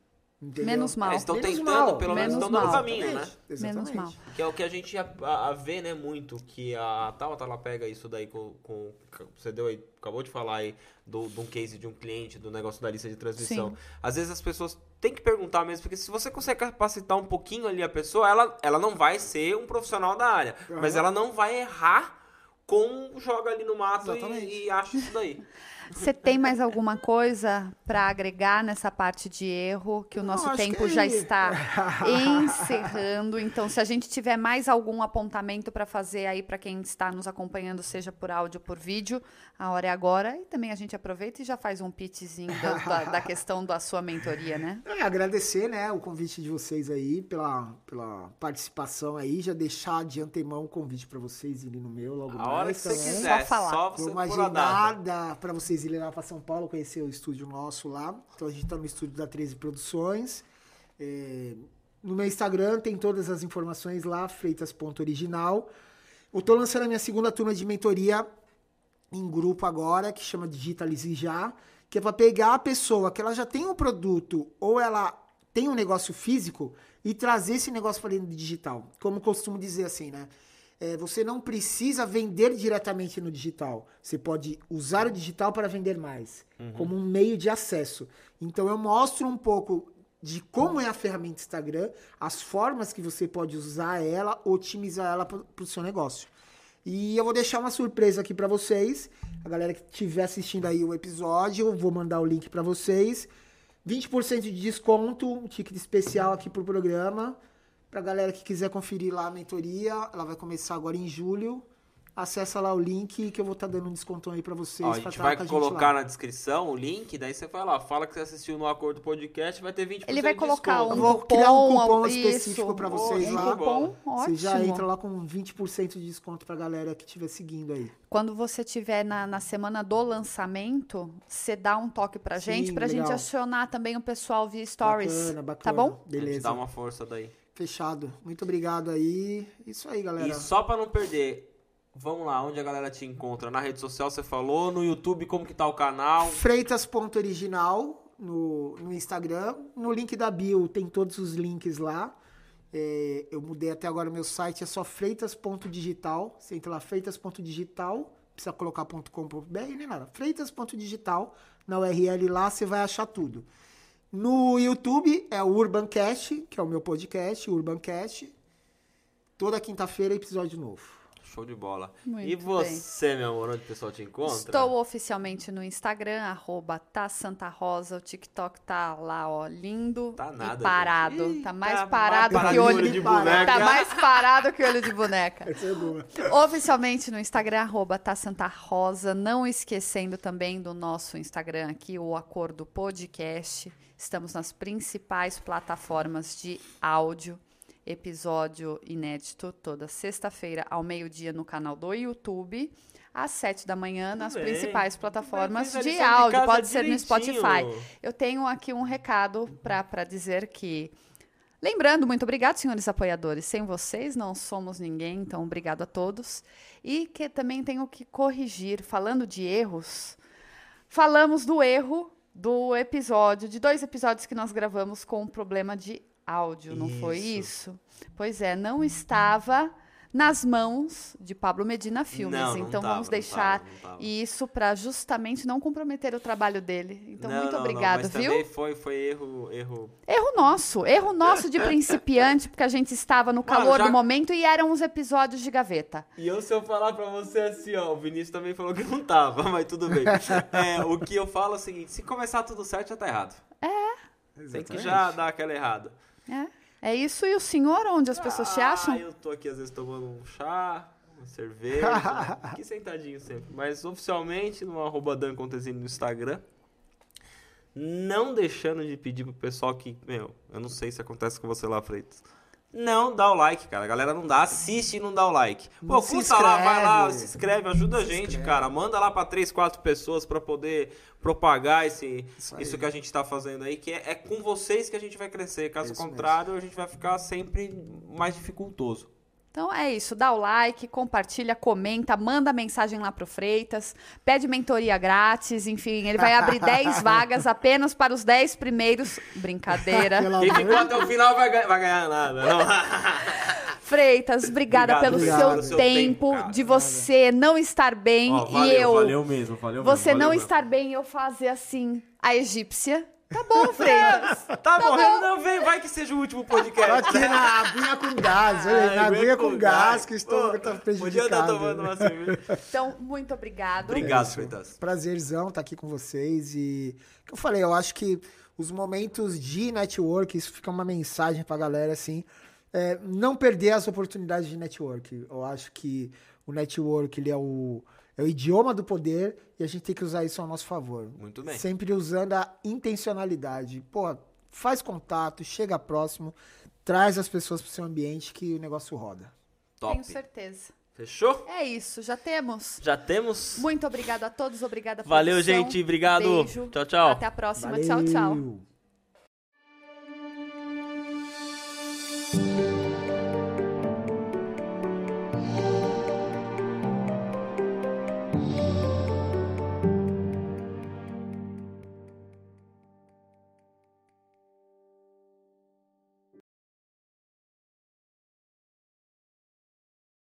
Entendeu? Menos mal. É, estão tentando, mal, pelo menos menos estão dando caminho, né? Exatamente, exatamente. Menos mal. Que é o que a gente a, a- a vê, né, muito, que a Tabata, ela pega isso daí com, com- você deu aí, acabou de falar aí do, de um case de um cliente, do negócio da lista de transmissão. Sim. Às vezes as pessoas têm que perguntar mesmo, porque se você consegue capacitar um pouquinho ali a pessoa, ela, ela não vai ser um profissional da área, mas ela não vai errar com joga ali no mato Exatamente. e, e acha isso daí. Você tem mais alguma coisa para agregar nessa parte de erro que o Não, nosso acho tempo que já é- está encerrando? Então, se a gente tiver mais algum apontamento para fazer aí para quem está nos acompanhando, seja por áudio ou por vídeo, a hora é agora. E também a gente aproveita e já faz um pitchzinho da, da- da questão da sua mentoria, né? É, agradecer, né, o convite de vocês aí pela, pela participação aí, já deixar de antemão o convite para vocês irem no meu logo A hora mais que você quiser, Só falar. só você a data. agendar para vocês irem lá para São Paulo conhecer o estúdio nosso lá. Então a gente está no estúdio da 13 Produções. É, no meu Instagram tem todas as informações lá, freitas.original. Eu tô lançando a minha segunda turma de mentoria em grupo agora, que chama Digitalize Já, que é para pegar a pessoa que ela já tem um produto ou ela tem um negócio físico e trazer esse negócio para dentro do digital. Como costumo dizer assim, né? É, você não precisa vender diretamente no digital. Você pode usar o digital para vender mais, como um meio de acesso. Então eu mostro um pouco de como é a ferramenta Instagram, as formas que você pode usar ela, otimizar ela para o seu negócio. E eu vou deixar uma surpresa aqui para vocês. A galera que estiver assistindo aí o episódio, eu vou mandar o link para vocês. 20% de desconto, um ticket especial aqui pro programa. Pra galera que quiser conferir lá a mentoria, ela vai começar agora em julho. Acessa lá o link que eu vou estar dando um descontão aí pra vocês. Ó, a pra gente estar vai a colocar lá. na descrição o link, daí você vai lá, fala que você assistiu no Acordo Podcast, vai ter 20% Ele vai de colocar desconto. um Eu vou cupom, criar um cupom isso. específico pra vocês um lá. cupom, ótimo. Você já entra lá com 20% de desconto pra galera que estiver seguindo aí. Quando você tiver na, na semana do lançamento, você dá um toque pra Sim, gente, pra gente legal. acionar também o pessoal via stories. Bacana, bacana. Tá bom? A gente Beleza. dá uma força daí. Fechado. Muito obrigado aí. Isso aí, galera. E só pra não perder, vamos lá, onde a galera te encontra? Na rede social você falou, no YouTube como que tá o canal? Freitas.original no, no Instagram. No link da bio tem todos os links lá. É, eu mudei até agora o meu site, é só freitas.digital. Você entra lá, freitas.digital, precisa colocar .com.br nem nada. Freitas.digital, na URL lá você vai achar tudo. No YouTube é o Urbancast, que é o meu podcast, Urbancast. Toda quinta-feira episódio novo. Show de bola. Muito e bem. você, meu amor, onde o pessoal te encontra? Estou oficialmente no Instagram, arroba tá Santa Rosa. O TikTok tá lá, ó, lindo Tá nada, e parado. Ih, tá mais tá parado que olho de boneca. Tá mais parado que olho de boneca. Essa é boa. Oficialmente no Instagram, arroba tá Santa Rosa. Não esquecendo também do nosso Instagram aqui, o Acordo Podcast. Estamos nas principais plataformas de áudio. Episódio inédito toda sexta-feira ao meio-dia no canal do YouTube. Às sete da manhã nas bem. principais plataformas Fez a de de áudio. casa Pode ser no direitinho. Spotify. Eu tenho aqui um recado para dizer que Lembrando, muito obrigado, senhores apoiadores. Sem vocês não somos ninguém, então obrigado a todos. E que também tenho que corrigir, falando de erros, falamos do erro do episódio, de dois episódios que nós gravamos com um problema de áudio, não foi Isso. isso? Pois é, não estava nas mãos de Pablo Medina Filmes. Não, não então tava, vamos não deixar tava, não tava. isso para justamente não comprometer o trabalho dele. Então, Não, muito não, não, obrigado, mas viu? também foi, foi erro, erro. Erro nosso, erro nosso de principiante, porque a gente estava no calor já- do momento e eram os episódios de gaveta. E eu, se eu falar pra você assim, ó, o Vinícius também falou que não tava, mas tudo bem. É, o que eu falo é o seguinte: se começar tudo certo, já tá errado. Tem que já dar aquela errada. É, é isso e o senhor, onde as pessoas te Ah, acham? eu tô aqui às vezes tomando um chá, uma cerveja, aqui sentadinho sempre. Mas oficialmente no arroba Dan Contesini no Instagram. Não deixando de pedir pro pessoal que, meu, eu não sei se acontece com você lá, Freitas. Não dá o like, cara. A galera não dá, assiste e não dá o like. Pô, Não se custa lá, vai lá, se inscreve, ajuda a gente, inscreve. cara. Manda lá pra três, quatro pessoas pra poder propagar esse, Isso isso, que a gente tá fazendo aí, que é, é com vocês que a gente vai crescer. Caso Isso contrário, a gente vai ficar sempre mais dificultoso. Então é isso, dá o like, compartilha, comenta, manda mensagem lá pro Freitas, pede mentoria grátis, enfim, ele vai abrir 10 vagas apenas para os 10 primeiros. Brincadeira. Quem amor ficou até o final vai, ganhar- vai ganhar nada. Não. Freitas, obrigada Obrigado, pelo obrigado seu, seu tempo, tempo, de você não estar bem Ó, e valeu, eu. valeu mesmo, valeu você mesmo, não valeu estar bem e eu fazer assim, a egípcia. Tá bom, Freitas. mesmo. Tá morrendo, não, vem, vai que seja o último podcast. Aqui na aguinha com gás, olha aí, na Ai, aguinha com gás, que estômago tá Podia estar prejudicado. tomando uma cerveja. Então, muito obrigado. Obrigado, isso. Freitas. Prazerzão estar aqui com vocês e o que eu falei, eu acho que os momentos de network, isso fica uma mensagem pra galera assim, é, não perder as oportunidades de network. Eu acho que o network ele é o é o idioma do poder e a gente tem que usar isso ao nosso favor. Muito bem. Sempre usando a intencionalidade. Pô, faz contato, chega próximo, traz as pessoas pro seu ambiente que o negócio roda. Top. Tenho certeza. Fechou? É isso, já temos. Já temos? Muito obrigada a todos, obrigada Valeu, produção. gente. Obrigado. Beijo. Tchau, tchau. Até a próxima. Tchau, tchau. Valeu.